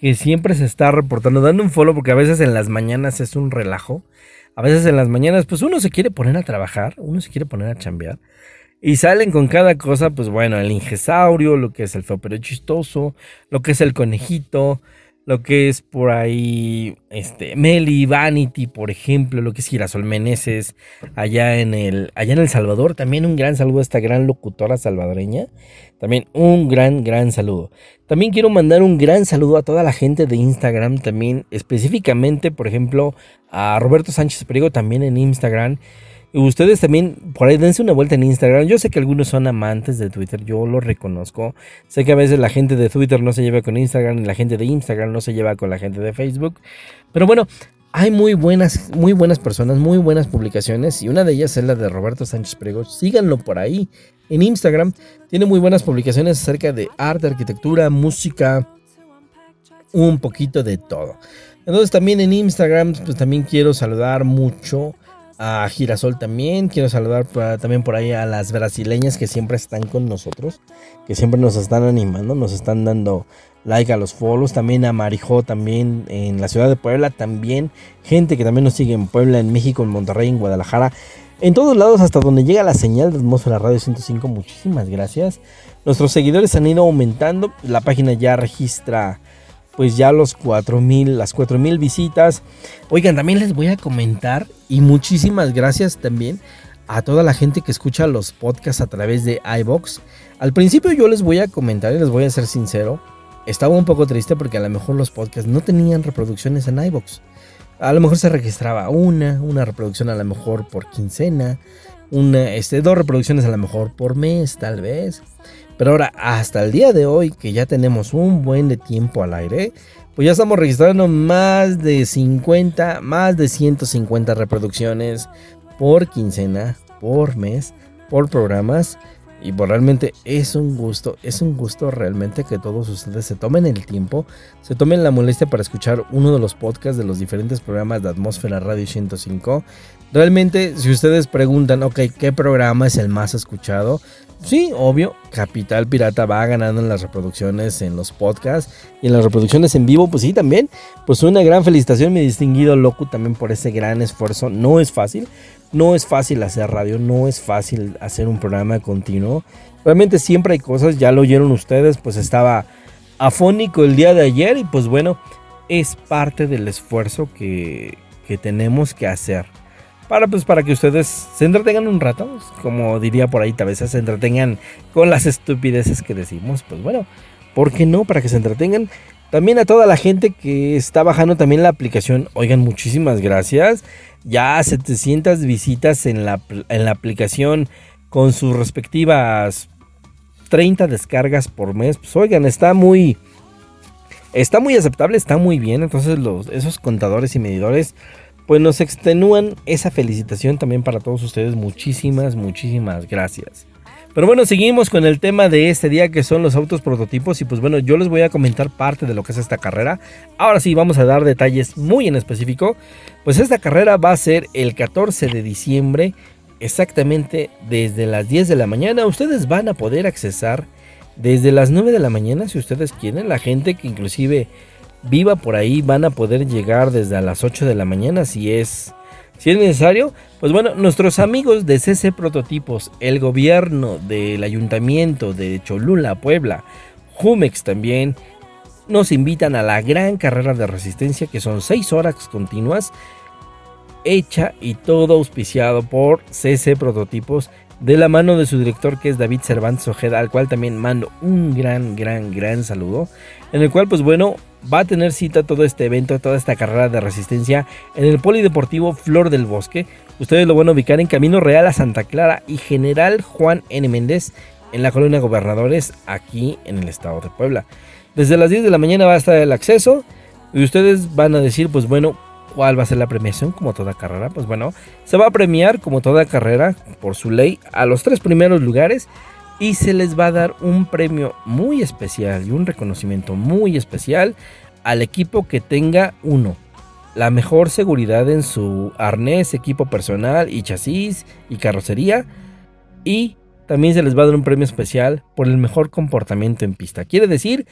que siempre se está reportando, dando un follow porque a veces en las mañanas es un relajo. A veces en las mañanas pues uno se quiere poner a trabajar, uno se quiere poner a chambear. Y salen con cada cosa, pues bueno, el ingesaurio, lo que es el feo pero chistoso, lo que es el conejito, lo que es por ahí, este, Meli, Vanity, por ejemplo, lo que es Girasol Meneses, allá en el, allá en El Salvador, también un gran saludo a esta gran locutora salvadoreña, también un gran, gran saludo. También quiero mandar un gran saludo a toda la gente de Instagram, también específicamente, por ejemplo, a Roberto Sánchez Perigo, también en Instagram, y ustedes también, por ahí dense una vuelta en Instagram. Yo sé que algunos son amantes de Twitter, yo lo reconozco. Sé que a veces la gente de Twitter no se lleva con Instagram y la gente de Instagram no se lleva con la gente de Facebook. Pero bueno, hay muy buenas, muy buenas personas, muy buenas publicaciones. Y una de ellas es la de Roberto Sánchez Prego. Síganlo por ahí en Instagram. Tiene muy buenas publicaciones acerca de arte, arquitectura, música, un poquito de todo. Entonces también en Instagram, pues también quiero saludar mucho a Girasol también. Quiero saludar también por ahí a las brasileñas que siempre están con nosotros, que siempre nos están animando, nos están dando like a los follows. También a Marijó, también en la ciudad de Puebla, también gente que también nos sigue en Puebla, en México, en Monterrey, en Guadalajara. En todos lados, hasta donde llega la señal de Atmósfera Radio 105, muchísimas gracias. Nuestros seguidores han ido aumentando. La página ya registra pues ya los 4000, las 4000 visitas. Oigan, también les voy a comentar y muchísimas gracias también a toda la gente que escucha los podcasts a través de iBox. Al principio yo les voy a comentar y les voy a ser sincero, estaba un poco triste porque a lo mejor los podcasts no tenían reproducciones en iBox. A lo mejor se registraba una, una reproducción a lo mejor por quincena, una, este, dos reproducciones a lo mejor por mes, tal vez. Pero ahora, hasta el día de hoy, que ya tenemos un buen de tiempo al aire, pues ya estamos registrando más de 50, más de 150 reproducciones por quincena, por mes, por programas. Y pues realmente es un gusto, es un gusto realmente que todos ustedes se tomen el tiempo, se tomen la molestia para escuchar uno de los podcasts de los diferentes programas de Atmósfera Radio 105. Realmente, si ustedes preguntan, ok, ¿qué programa es el más escuchado? Sí, obvio, Capital Pirata va ganando en las reproducciones en los podcasts y en las reproducciones en vivo, pues sí, también. Pues una gran felicitación, mi distinguido Locu, también por ese gran esfuerzo. No es fácil, no es fácil hacer radio, no es fácil hacer un programa continuo. Realmente siempre hay cosas, ya lo oyeron ustedes, pues estaba afónico el día de ayer y pues bueno, es parte del esfuerzo que, que tenemos que hacer para, pues, para que ustedes se entretengan un rato, pues, como diría por ahí, tal vez se entretengan con las estupideces que decimos, pues bueno, ¿por qué no? Para que se entretengan. También a toda la gente que está bajando también la aplicación, oigan, muchísimas gracias. Ya 700 visitas en la, en la aplicación con sus respectivas 30 descargas por mes. Pues oigan, está muy... Está muy aceptable, está muy bien. Entonces los, esos contadores y medidores pues nos extenúan esa felicitación también para todos ustedes. Muchísimas, muchísimas gracias. Pero bueno, seguimos con el tema de este día que son los autos prototipos y pues bueno, yo les voy a comentar parte de lo que es esta carrera. Ahora sí, vamos a dar detalles muy en específico. Pues esta carrera va a ser el 14 de diciembre, exactamente desde las 10 de la mañana. Ustedes van a poder accesar desde las 9 de la mañana si ustedes quieren. La gente que inclusive viva por ahí van a poder llegar desde a las 8 de la mañana si es si es necesario, pues bueno, nuestros amigos de CC Prototipos, el gobierno del ayuntamiento de Cholula, Puebla, Jumex también, nos invitan a la gran carrera de resistencia que son 6 horas continuas, hecha y todo auspiciado por CC Prototipos de la mano de su director que es David Cervantes Ojeda, al cual también mando un gran, gran, gran saludo, en el cual pues bueno, va a tener cita todo este evento, toda esta carrera de resistencia en el Polideportivo Flor del Bosque. Ustedes lo van a ubicar en Camino Real a Santa Clara y General Juan N. Méndez en la colonia Gobernadores aquí en el estado de Puebla. Desde las 10 de la mañana va a estar el acceso y ustedes van a decir pues bueno, ¿Cuál va a ser la premiación? Como toda carrera, pues bueno, se va a premiar como toda carrera por su ley a los tres primeros lugares y se les va a dar un premio muy especial y un reconocimiento muy especial al equipo que tenga uno. La mejor seguridad en su arnés, equipo personal y chasis y carrocería. Y también se les va a dar un premio especial por el mejor comportamiento en pista. Quiere decir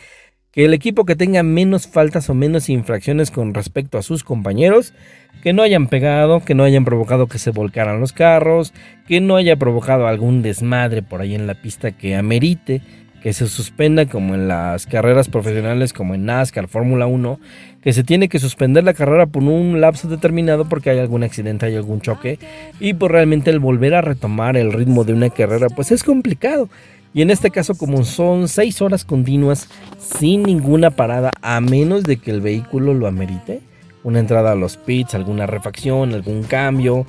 que el equipo que tenga menos faltas o menos infracciones con respecto a sus compañeros, que no hayan pegado, que no hayan provocado que se volcaran los carros, que no haya provocado algún desmadre por ahí en la pista que amerite que se suspenda como en las carreras profesionales como en NASCAR, Fórmula 1, que se tiene que suspender la carrera por un lapso determinado porque hay algún accidente, hay algún choque y pues realmente el volver a retomar el ritmo de una carrera pues es complicado. Y en este caso, como son seis horas continuas sin ninguna parada, a menos de que el vehículo lo amerite, una entrada a los pits, alguna refacción, algún cambio,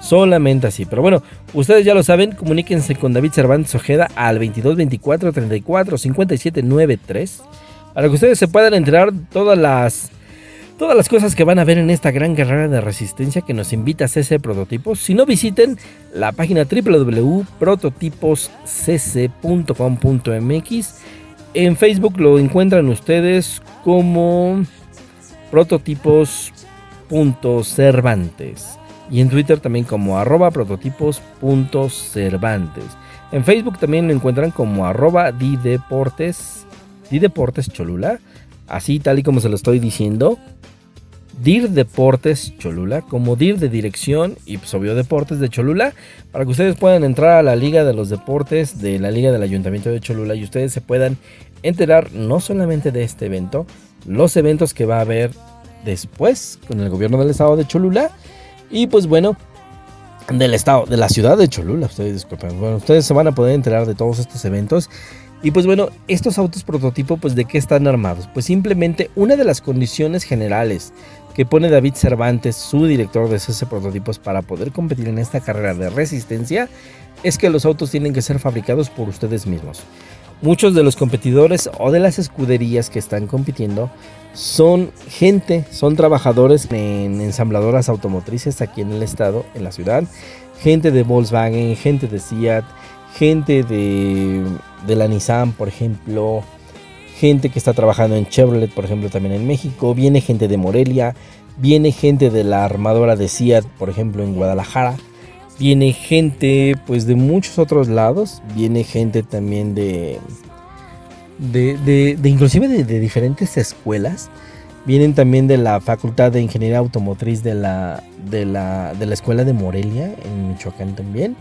solamente así. Pero bueno, ustedes ya lo saben, comuníquense con David Cervantes Ojeda al 22 24 34 57 93 para que ustedes se puedan enterar todas las todas las cosas que van a ver en esta gran carrera de resistencia que nos invita a CC Prototipos. Si no visiten la página www.prototiposcc.com.mx. En Facebook lo encuentran ustedes como prototipos.cervantes y en Twitter también como arroba prototipos.cervantes. En Facebook también lo encuentran como arroba dideportes, dideportes cholula, así tal y como se lo estoy diciendo. DIR Deportes Cholula, como DIR de dirección y pues obvio Deportes de Cholula, para que ustedes puedan entrar a la Liga de los Deportes de la Liga del Ayuntamiento de Cholula y ustedes se puedan enterar no solamente de este evento, los eventos que va a haber después con el gobierno del estado de Cholula y pues bueno, del estado, de la ciudad de Cholula, ustedes disculpen. Bueno, ustedes se van a poder enterar de todos estos eventos. Y pues bueno, estos autos prototipo, pues de qué están armados? Pues simplemente una de las condiciones generales que pone David Cervantes, su director de CC Prototipos, para poder competir en esta carrera de resistencia, es que los autos tienen que ser fabricados por ustedes mismos. Muchos de los competidores o de las escuderías que están compitiendo son gente, son trabajadores en ensambladoras automotrices aquí en el estado, en la ciudad, gente de Volkswagen, gente de Seat, gente de, de la Nissan, por ejemplo, gente que está trabajando en Chevrolet, por ejemplo, también en México, viene gente de Morelia, viene gente de la armadora de Seat, por ejemplo, en Guadalajara, viene gente pues de muchos otros lados, viene gente también de de, de, de inclusive de, de, diferentes escuelas. Vienen también de la Facultad de Ingeniería Automotriz de la, de la, de la Escuela de Morelia, en Michoacán también.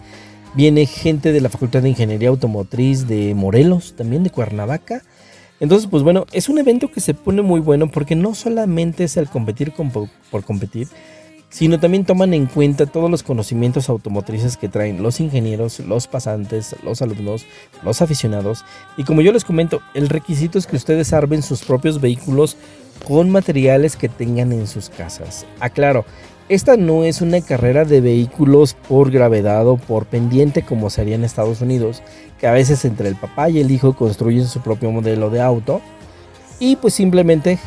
Viene gente de la Facultad de Ingeniería Automotriz de Morelos, también de Cuernavaca. Entonces, pues bueno, es un evento que se pone muy bueno porque no solamente es el competir por competir, sino también toman en cuenta todos los conocimientos automotrices que traen los ingenieros, los pasantes, los alumnos, los aficionados. Y como yo les comento, el requisito es que ustedes armen sus propios vehículos con materiales que tengan en sus casas. Aclaro, esta no es una carrera de vehículos por gravedad o por pendiente como se haría en Estados Unidos, que a veces entre el papá y el hijo construyen su propio modelo de auto y pues simplemente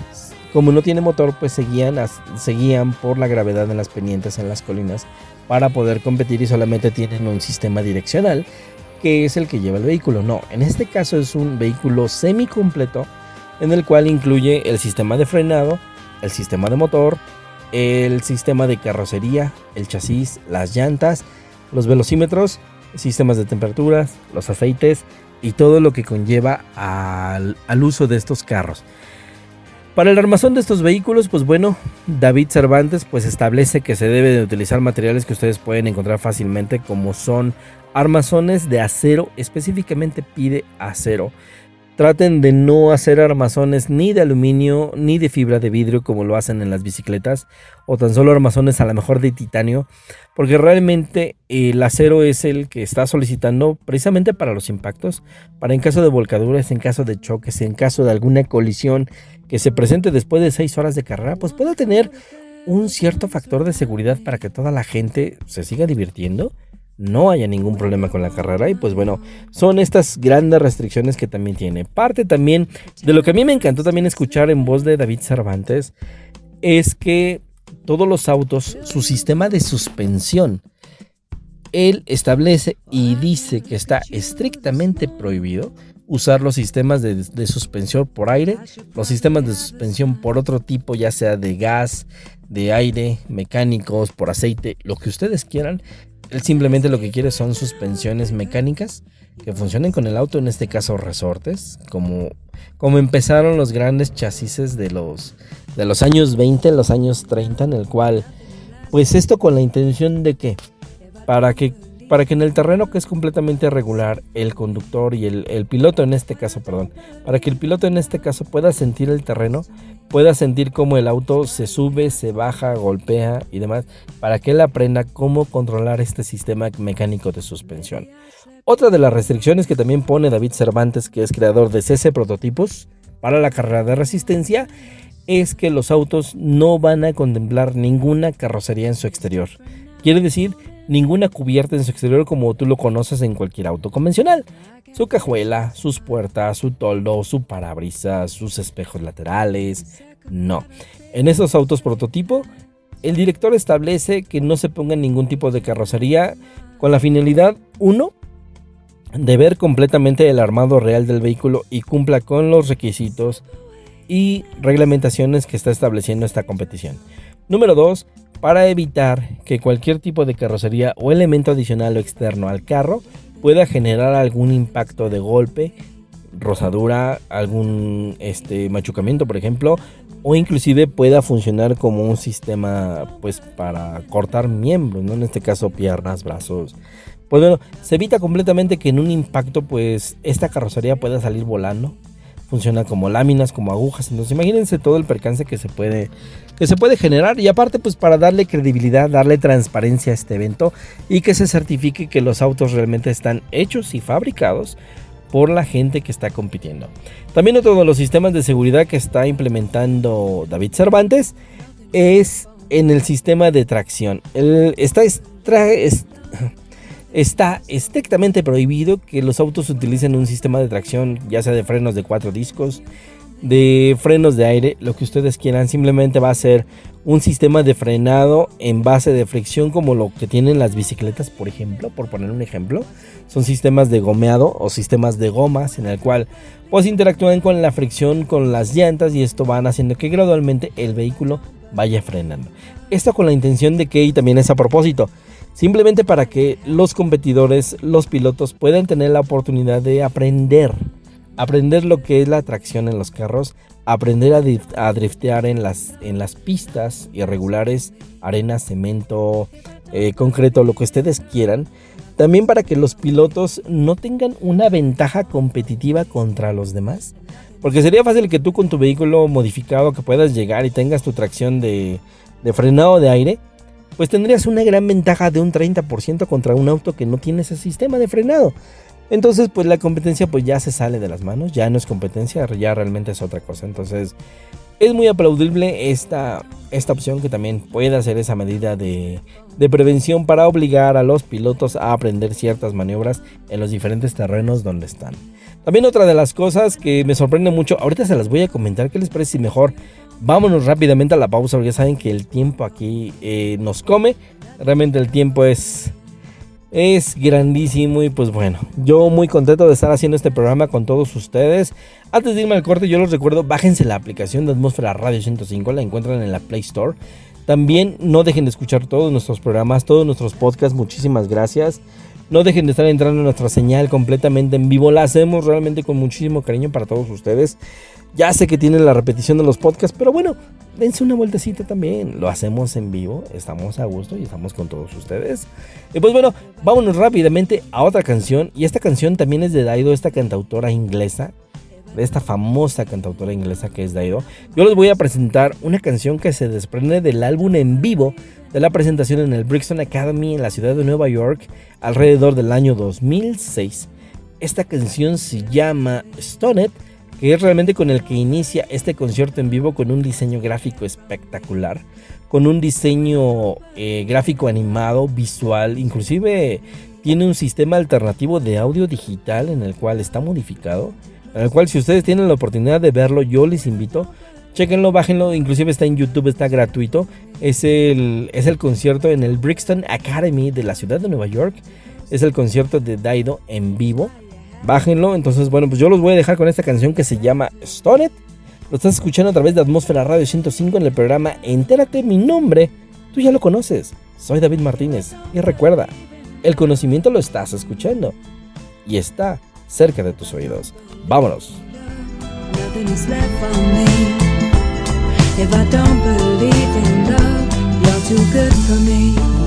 como no tiene motor, pues seguían, seguían por la gravedad en las pendientes, en las colinas, para poder competir y solamente tienen un sistema direccional que es el que lleva el vehículo. No, en este caso es un vehículo semi completo en el cual incluye el sistema de frenado, el sistema de motor, el sistema de carrocería, el chasis, las llantas, los velocímetros, sistemas de temperaturas, los aceites y todo lo que conlleva al, al uso de estos carros. Para el armazón de estos vehículos, pues bueno, David Cervantes pues establece que se debe de utilizar materiales que ustedes pueden encontrar fácilmente como son armazones de acero, específicamente pide acero. Traten de no hacer armazones ni de aluminio ni de fibra de vidrio como lo hacen en las bicicletas o tan solo armazones a lo mejor de titanio porque realmente el acero es el que está solicitando precisamente para los impactos, para en caso de volcaduras, en caso de choques, en caso de alguna colisión que se presente después de seis horas de carrera, pues puede tener un cierto factor de seguridad para que toda la gente se siga divirtiendo no haya ningún problema con la carrera y pues bueno, son estas grandes restricciones que también tiene. Parte también de lo que a mí me encantó también escuchar en voz de David Cervantes es que todos los autos, su sistema de suspensión, él establece y dice que está estrictamente prohibido usar los sistemas de, de, suspensión por aire, los sistemas de suspensión por otro tipo, ya sea de gas, de aire, mecánicos, por aceite, lo que ustedes quieran. Él simplemente lo que quiere son suspensiones mecánicas que funcionen con el auto, en este caso resortes, como, como empezaron los grandes chasis de los, de los años 20, los años 30, en el cual, pues esto con la intención de que, para que, para que en el terreno que es completamente regular, el conductor y el, piloto en este caso, perdón, para que el piloto en este caso pueda sentir el terreno, pueda sentir cómo el auto se sube, se baja, golpea y demás, para que él aprenda cómo controlar este sistema mecánico de suspensión. Otra de las restricciones que también pone David Cervantes, que es creador de CC Prototipos para la carrera de resistencia, es que los autos no van a contemplar ninguna carrocería en su exterior. Quiere decir, ninguna cubierta en su exterior como tú lo conoces en cualquier auto convencional. Su cajuela, sus puertas, su toldo, su parabrisas, sus espejos laterales. No. En esos autos prototipo, el director establece que no se ponga ningún tipo de carrocería con la finalidad, uno, de ver completamente el armado real del vehículo y cumpla con los requisitos y reglamentaciones que está estableciendo esta competición. Número 2. Para evitar que cualquier tipo de carrocería o elemento adicional o externo al carro pueda generar algún impacto de golpe, rosadura, algún este, machucamiento, por ejemplo, o inclusive pueda funcionar como un sistema pues para cortar miembros, ¿no? En este caso piernas, brazos. Pues bueno, se evita completamente que en un impacto pues esta carrocería pueda salir volando. Funciona como láminas, como agujas. Entonces imagínense todo el percance que se puede que se puede generar y aparte pues para darle credibilidad, darle transparencia a este evento y que se certifique que los autos realmente están hechos y fabricados por la gente que está compitiendo. También otro de los sistemas de seguridad que está implementando David Cervantes es en el sistema de tracción. El, está, extra, es, está estrictamente prohibido que los autos utilicen un sistema de tracción, ya sea de frenos de cuatro discos, de frenos de aire, lo que ustedes quieran, simplemente va a ser un sistema de frenado en base de fricción como lo que tienen las bicicletas, por ejemplo, por poner un ejemplo. Son sistemas de gomeado o sistemas de gomas en el cual pues interactúan con la fricción con las llantas y esto van haciendo que gradualmente el vehículo vaya frenando. Esto con la intención de que, y también es a propósito, simplemente para que los competidores, los pilotos puedan tener la oportunidad de aprender aprender lo que es la tracción en los carros, aprender a, driftear en las, en las pistas irregulares, arena, cemento, eh, concreto, lo que ustedes quieran. También para que los pilotos no tengan una ventaja competitiva contra los demás. Porque sería fácil que tú con tu vehículo modificado que puedas llegar y tengas tu tracción de, de frenado de aire, pues tendrías una gran ventaja de un 30% contra un auto que no tiene ese sistema de frenado. Entonces, pues la competencia pues ya se sale de las manos, ya no es competencia, ya realmente es otra cosa. Entonces, es muy aplaudible esta, esta opción que también puede hacer esa medida de, de, prevención para obligar a los pilotos a aprender ciertas maniobras en los diferentes terrenos donde están. También otra de las cosas que me sorprende mucho, ahorita se las voy a comentar, ¿qué les parece mejor vámonos rápidamente a la pausa? Porque saben que el tiempo aquí eh, nos come, realmente el tiempo es Es grandísimo y pues bueno, yo muy contento de estar haciendo este programa con todos ustedes. Antes de irme al corte, yo les recuerdo, bájense la aplicación de Atmósfera Radio 105, la encuentran en la Play Store. También no dejen de escuchar todos nuestros programas, todos nuestros podcasts, muchísimas gracias. No dejen de estar entrando en nuestra señal completamente en vivo, la hacemos realmente con muchísimo cariño para todos ustedes. Ya sé que tienen la repetición de los podcasts, pero bueno, dense una vueltecita también. Lo hacemos en vivo, estamos a gusto y estamos con todos ustedes. Y pues bueno, vámonos rápidamente a otra canción. Y esta canción también es de Daido, esta cantautora inglesa. De esta famosa cantautora inglesa que es Daido. Yo les voy a presentar una canción que se desprende del álbum en vivo de la presentación en el Brixton Academy en la ciudad de Nueva York alrededor del año 2006. Esta canción se llama Stoned que es realmente con el que inicia este concierto en vivo con un diseño gráfico espectacular, con un diseño eh, gráfico animado, visual, inclusive tiene un sistema alternativo de audio digital en el cual está modificado, en el cual si ustedes tienen la oportunidad de verlo, yo les invito, chequenlo, bájenlo, inclusive está en YouTube, está gratuito, es el, es el concierto en el Brixton Academy de la ciudad de Nueva York, es el concierto de Daido en vivo. Bájenlo. Entonces, bueno, pues yo los voy a dejar con esta canción que se llama Stoned. Lo estás escuchando a través de Atmósfera Radio 105 en el programa Entérate mi nombre. Tú ya lo conoces. Soy David Martínez. Y recuerda, el conocimiento lo estás escuchando. Y está cerca de tus oídos. Vámonos. If I don't believe in love, you're too good for me.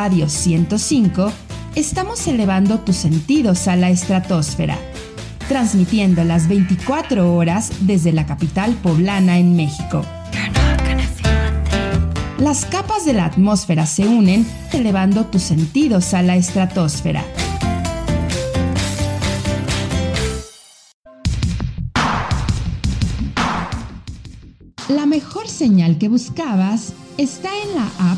Radio 105 estamos elevando tus sentidos a la estratosfera, transmitiendo las 24 horas desde la capital poblana en México. Las capas de la atmósfera se unen elevando tus sentidos a la estratosfera. La mejor señal que buscabas está en la app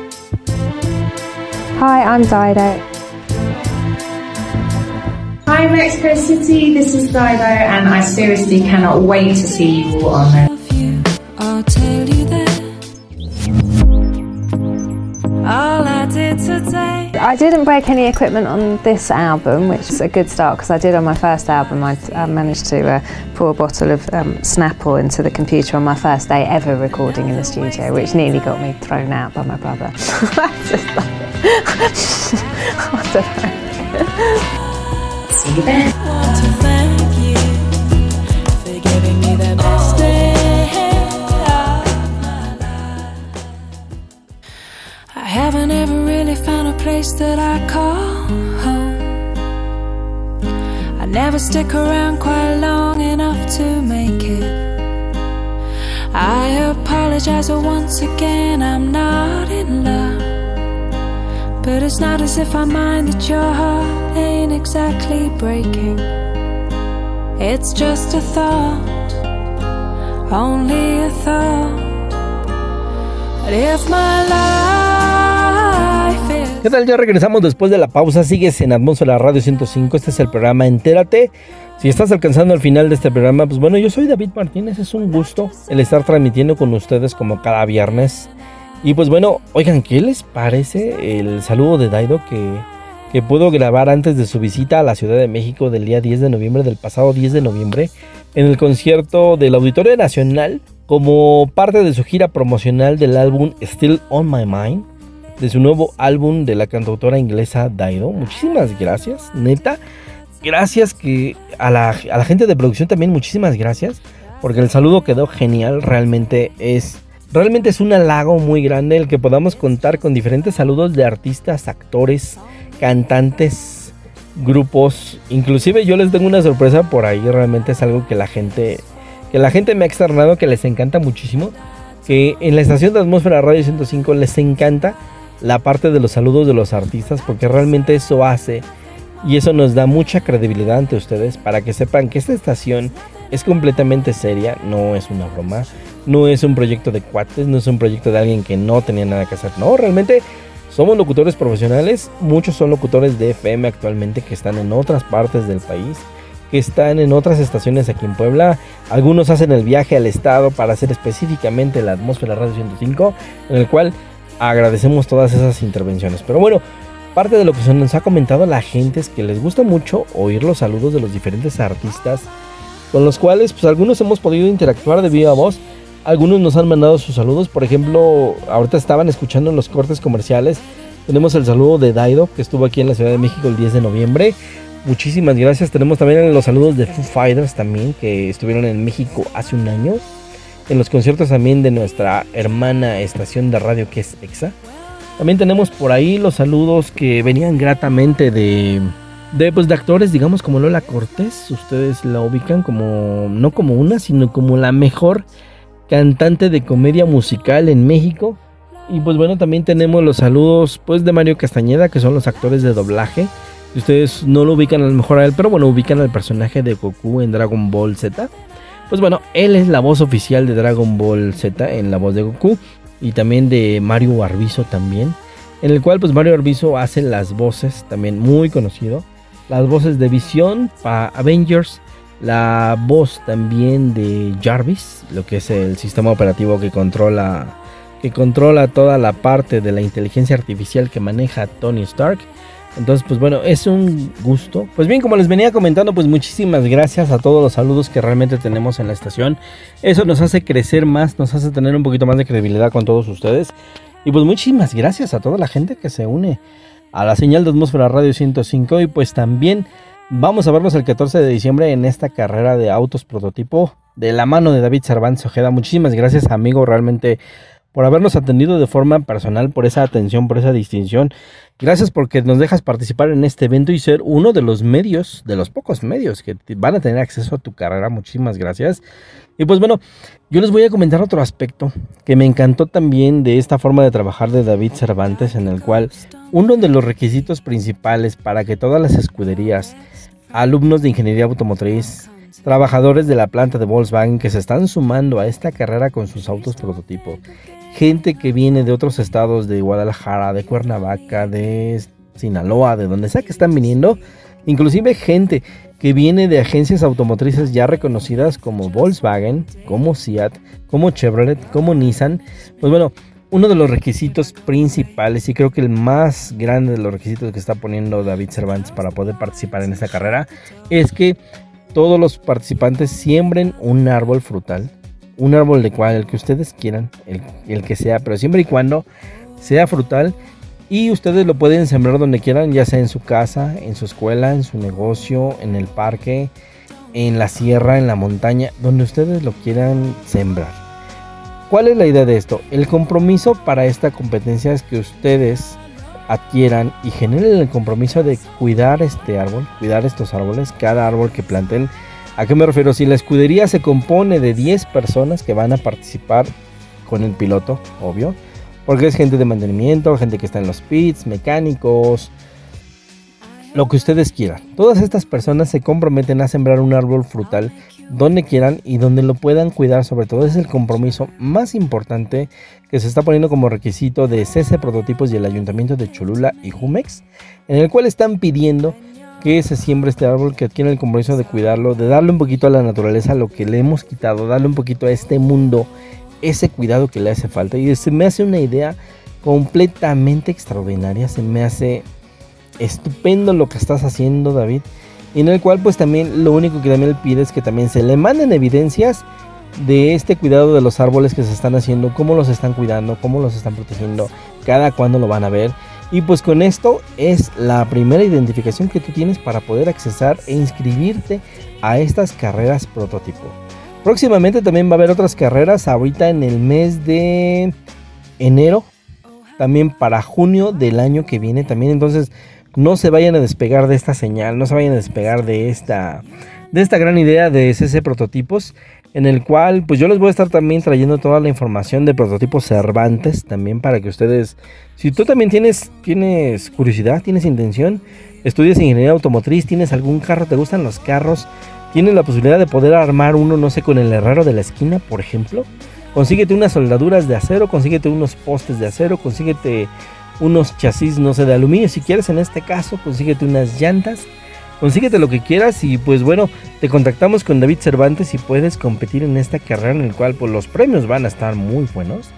Hi, I'm Dido. Hi Mexico City, this is Dido and I seriously cannot wait to see you all on there. I'll I didn't break any equipment on this album, which is a good start because I did on my first album. I, I managed to uh, pour a bottle of um, Snapple into the computer on my first day ever recording in the studio, which nearly got me thrown out by my brother. I don't know. See you then. That I call home. I never stick around quite long enough to make it. I apologize once again, I'm not in love. But it's not as if I mind that your heart ain't exactly breaking. It's just a thought, only a thought. But if my life ¿Qué tal? Ya regresamos después de la pausa. Sigues en Atmósfera Radio 105. Este es el programa Entérate. Si estás alcanzando el final de este programa, pues bueno, yo soy David Martínez. Es un gusto el estar transmitiendo con ustedes como cada viernes. Y pues bueno, oigan, ¿qué les parece el saludo de Daido que, que pudo grabar antes de su visita a la Ciudad de México del día 10 de noviembre, del pasado 10 de noviembre, en el concierto del Auditorio Nacional como parte de su gira promocional del álbum Still on My Mind? De su nuevo álbum de la cantautora inglesa Dido. Muchísimas gracias, neta. gracias que a la, a la gente de producción también muchísimas gracias porque el saludo quedó genial, realmente es realmente es un halago muy grande el que podamos contar con diferentes saludos de artistas, actores, cantantes, grupos, inclusive yo les tengo una sorpresa por ahí, realmente es algo que la gente que la gente me ha externado que les encanta muchísimo, que en la estación de atmósfera Radio 105 les encanta la parte de los saludos de los artistas porque realmente eso hace y eso nos da mucha credibilidad ante ustedes para que sepan que esta estación es completamente seria, no es una broma, no es un proyecto de cuates, no es un proyecto de alguien que no tenía nada que hacer, no, realmente somos locutores profesionales, muchos son locutores de FM actualmente que están en otras partes del país, que están en otras estaciones aquí en Puebla, algunos hacen el viaje al estado para hacer específicamente la atmósfera Radio 105, en el cual agradecemos todas esas intervenciones, pero bueno, parte de lo que se nos ha comentado la gente es que les gusta mucho oír los saludos de los diferentes artistas con los cuales pues algunos hemos podido interactuar de viva voz. Algunos nos han mandado sus saludos, por ejemplo, ahorita estaban escuchando en los cortes comerciales. Tenemos el saludo de Daido, que estuvo aquí en la Ciudad de México el 10 de noviembre. Muchísimas gracias. Tenemos también los saludos de Foo Fighters también, que estuvieron en México hace un año. En los conciertos también de nuestra hermana estación de radio que es EXA. También tenemos por ahí los saludos que venían gratamente de, pues, de actores, digamos, como Lola Cortés. Ustedes la ubican como, no como una, sino como la mejor cantante de comedia musical en México. Y pues bueno, también tenemos los saludos pues de Mario Castañeda, que son los actores de doblaje. Ustedes no lo ubican a lo mejor a él, pero bueno, ubican al personaje de Goku en Dragon Ball Z. Pues bueno, él es la voz oficial de Dragon Ball Z en la voz de Goku y también de Mario Arbizo también, en el cual pues Mario Arbizo hace las voces, también muy conocido, las voces de Visión para Avengers, la voz también de Jarvis, lo que es el sistema operativo que controla que controla toda la parte de la inteligencia artificial que maneja Tony Stark. Entonces, pues bueno, es un gusto. Pues bien, como les venía comentando, pues muchísimas gracias a todos los saludos que realmente tenemos en la estación. Eso nos hace crecer más, nos hace tener un poquito más de credibilidad con todos ustedes. Y pues muchísimas gracias a toda la gente que se une a la señal de Atmósfera Radio 105. Y pues también vamos a vernos el 14 de diciembre en esta carrera de autos prototipo de la mano de David Cervantes Ojeda. Muchísimas gracias, amigo. Realmente por habernos atendido de forma personal, por esa atención, por esa distinción. Gracias porque nos dejas participar en este evento y ser uno de los medios, de los pocos medios que van a tener acceso a tu carrera. Muchísimas gracias. Y pues bueno, yo les voy a comentar otro aspecto que me encantó también de esta forma de trabajar de David Cervantes, en el cual uno de los requisitos principales para que todas las escuderías, alumnos de ingeniería automotriz, trabajadores de la planta de Volkswagen que se están sumando a esta carrera con sus autos prototipo, gente que viene de otros estados de Guadalajara, de Cuernavaca, de Sinaloa, de donde sea que están viniendo, inclusive gente que viene de agencias automotrices ya reconocidas como Volkswagen, como Seat, como Chevrolet, como Nissan. Pues bueno, uno de los requisitos principales y creo que el más grande de los requisitos que está poniendo David Cervantes para poder participar en esta carrera es que todos los participantes siembren un árbol frutal un árbol de cual, el que ustedes quieran, el, el, que sea, pero siempre y cuando sea frutal y ustedes lo pueden sembrar donde quieran, ya sea en su casa, en su escuela, en su negocio, en el parque, en la sierra, en la montaña, donde ustedes lo quieran sembrar. ¿Cuál es la idea de esto? El compromiso para esta competencia es que ustedes adquieran y generen el compromiso de cuidar este árbol, cuidar estos árboles, cada árbol que planten ¿A qué me refiero? Si la escudería se compone de 10 personas que van a participar con el piloto, obvio, porque es gente de mantenimiento, gente que está en los pits, mecánicos, lo que ustedes quieran. Todas estas personas se comprometen a sembrar un árbol frutal donde quieran y donde lo puedan cuidar. Sobre todo es el compromiso más importante que se está poniendo como requisito de CC Prototipos y el Ayuntamiento de Cholula y Jumex, en el cual están pidiendo que se siembre este árbol, que tiene el compromiso de cuidarlo, de darle un poquito a la naturaleza lo que le hemos quitado, darle un poquito a este mundo ese cuidado que le hace falta. Y se me hace una idea completamente extraordinaria, se me hace estupendo lo que estás haciendo, David. En el cual pues también lo único que también le pide es que también se le manden evidencias de este cuidado de los árboles que se están haciendo, cómo los están cuidando, cómo los están protegiendo, cada cuándo lo van a ver Y pues con esto es la primera identificación que tú tienes para poder accesar e inscribirte a estas carreras prototipo. Próximamente también va a haber otras carreras ahorita en el mes de enero, también para junio del año que viene también. Entonces no se vayan a despegar de esta señal, no se vayan a despegar de esta, de esta gran idea de CC Prototipos en el cual pues yo les voy a estar también trayendo toda la información de prototipos Cervantes también para que ustedes, si tú también tienes, tienes curiosidad, tienes intención, estudias ingeniería automotriz, tienes algún carro, te gustan los carros, tienes la posibilidad de poder armar uno, no sé, con el herrero de la esquina, por ejemplo, consíguete unas soldaduras de acero, consíguete unos postes de acero, consíguete unos chasis, no sé, de aluminio, si quieres en este caso, consíguete unas llantas, consíguete lo que quieras y pues bueno, te contactamos con David Cervantes y puedes competir en esta carrera en el cual pues los premios van a estar muy buenos.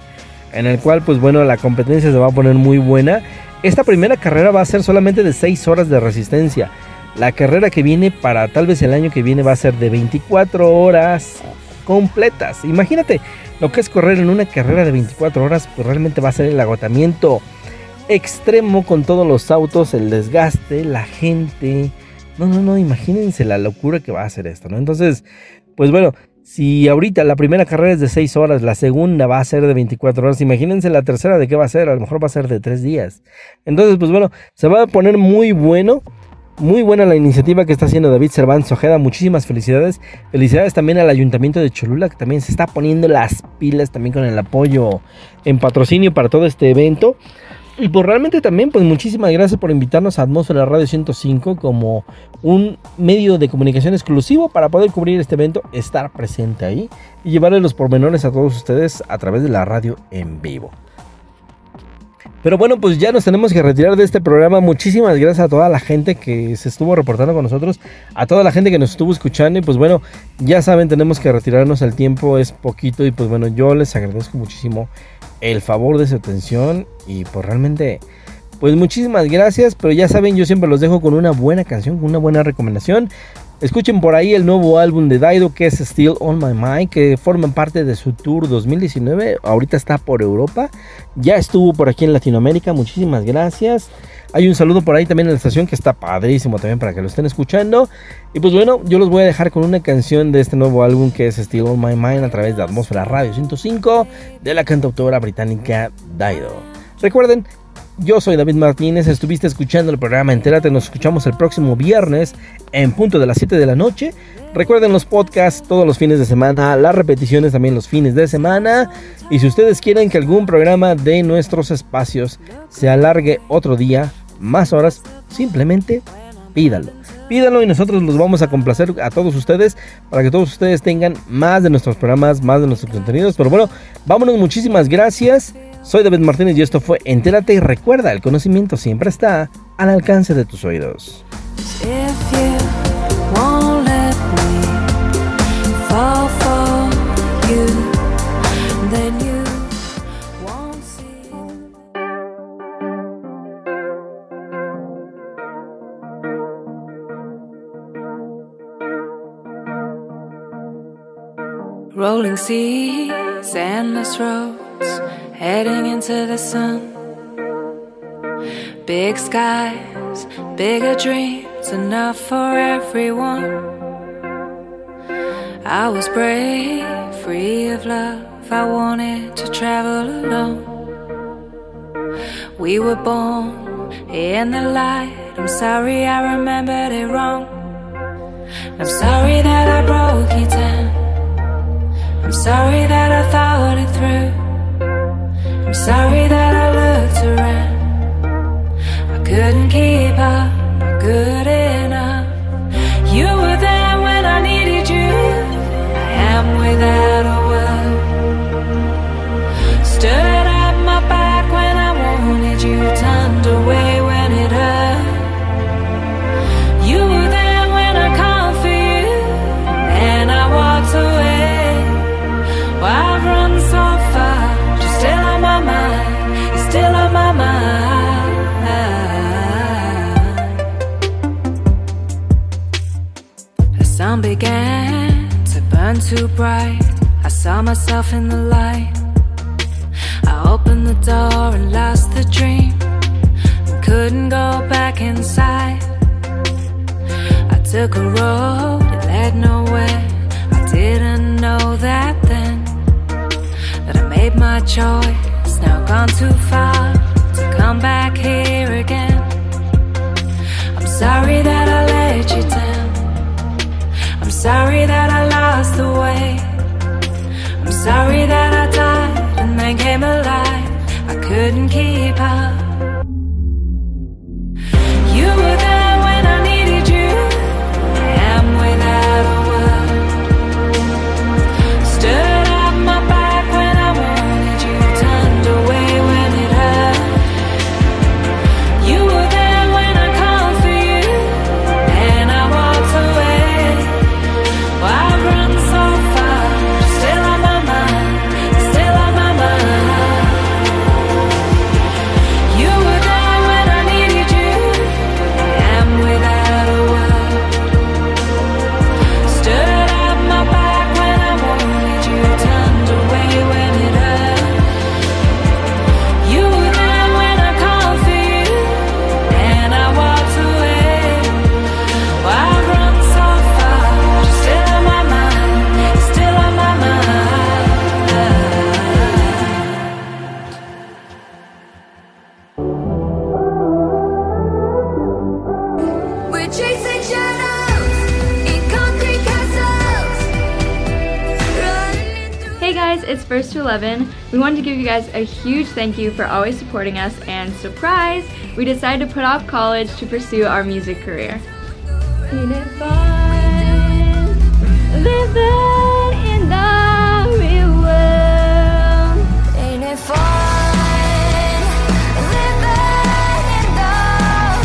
En el cual pues bueno, la competencia se va a poner muy buena. Esta primera carrera va a ser solamente de 6 horas de resistencia. La carrera que viene para tal vez el año que viene va a ser de 24 horas completas. Imagínate lo que es correr en una carrera de 24 horas, pues realmente va a ser el agotamiento extremo con todos los autos, el desgaste, la gente, no, no, no, imagínense la locura que va a hacer esto, ¿no? Entonces, pues bueno, si ahorita la primera carrera es de 6 horas, la segunda va a ser de 24 horas, imagínense la tercera de qué va a ser, a lo mejor va a ser de 3 días. Entonces, pues bueno, se va a poner muy bueno. Muy buena la iniciativa que está haciendo David Cervantes Ojeda. Muchísimas felicidades. Felicidades también al Ayuntamiento de Cholula, que también se está poniendo las pilas también con el apoyo en patrocinio para todo este evento. Y pues realmente también, pues muchísimas gracias por invitarnos a Atmósfera Radio 105 como un medio de comunicación exclusivo para poder cubrir este evento, estar presente ahí y llevarle los pormenores a todos ustedes a través de la radio en vivo. Pero bueno, pues ya nos tenemos que retirar de este programa. Muchísimas gracias a toda la gente que se estuvo reportando con nosotros, a toda la gente que nos estuvo escuchando. Y pues bueno, ya saben, tenemos que retirarnos. El tiempo es poquito. Y pues bueno, yo les agradezco muchísimo el favor de su atención. Y pues realmente, pues muchísimas gracias. Pero ya saben, yo siempre los dejo con una buena canción, con una buena recomendación. Escuchen por ahí el nuevo álbum de Daido que es Still on My Mind, que forman parte de su tour 2019. Ahorita está por Europa, ya estuvo por aquí en Latinoamérica. Muchísimas gracias. Hay un saludo por ahí también en la estación que está padrísimo también para que lo estén escuchando. Y pues bueno, yo los voy a dejar con una canción de este nuevo álbum que es Still on My Mind a través de Atmósfera Radio 105 de la cantautora británica Daido. Recuerden, yo soy David Martínez, estuviste escuchando el programa Entérate, nos escuchamos el próximo viernes en punto de las 7 de la noche. Recuerden los podcasts todos los fines de semana, las repeticiones también los fines de semana. Y si ustedes quieren que algún programa de nuestros espacios se alargue otro día, más horas, simplemente pídalo. Pídalo y nosotros los vamos a complacer a todos ustedes para que todos ustedes tengan más de nuestros programas, más de nuestros contenidos. Pero bueno, vámonos, muchísimas gracias. Soy David Martínez y esto fue Entérate y recuerda, el conocimiento siempre está al alcance de tus oídos. Rolling seas, endless roads, heading into the sun. Big skies, bigger dreams, enough for everyone. I was brave, free of love. I wanted to travel alone. We were born in the light. I'm sorry I remembered it wrong. I'm sorry that I broke you down. I'm sorry that I thought it through. I'm sorry that I looked around. I couldn't keep up, not good enough. You were there when I needed you. I am without too bright. I saw myself in the light. I opened the door and lost the dream. And Couldn't go back inside. I took a road that led nowhere. I didn't know that then. That I made my choice. Now gone too far to come back here again. I'm sorry that I let you down. Sorry that I lost the way. I'm sorry that I died and then came alive. I couldn't keep up. You guys a huge thank you for always supporting us, and surprise, we decided to put off college to pursue our music career. Ain't it fun living in the real world? Ain't it fun living in the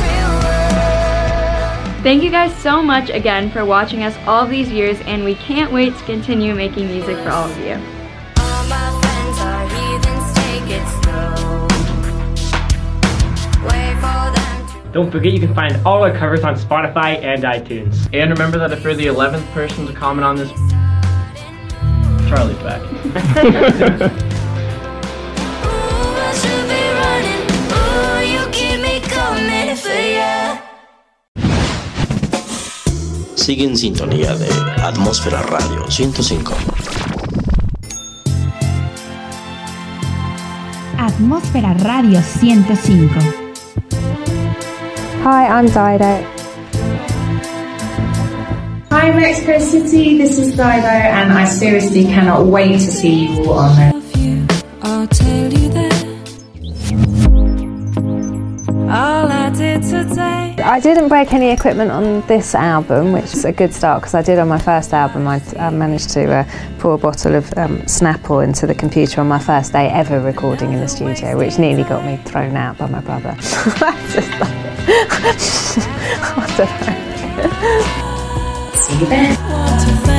real world? Thank you guys so much again for watching us all these years, and we can't wait to continue making music for all of you. Don't forget you can find all our covers on Spotify and iTunes. And remember that if you're the 11th person to comment on this, Charlie's back. I should be running. Ooh, you keep me coming for ya. Sigue en sintonía de Atmósfera Radio 105. Atmósfera Radio 105. Hi, I'm Dido. Hi Mexico City, this is Dido and I seriously cannot wait to see you all on there. I didn't break any equipment on this album, which is a good start because I did on my first album. I, I managed to uh, pour a bottle of um, Snapple into the computer on my first day ever recording in the studio, which nearly got me thrown out by my brother. I don't know. See you then.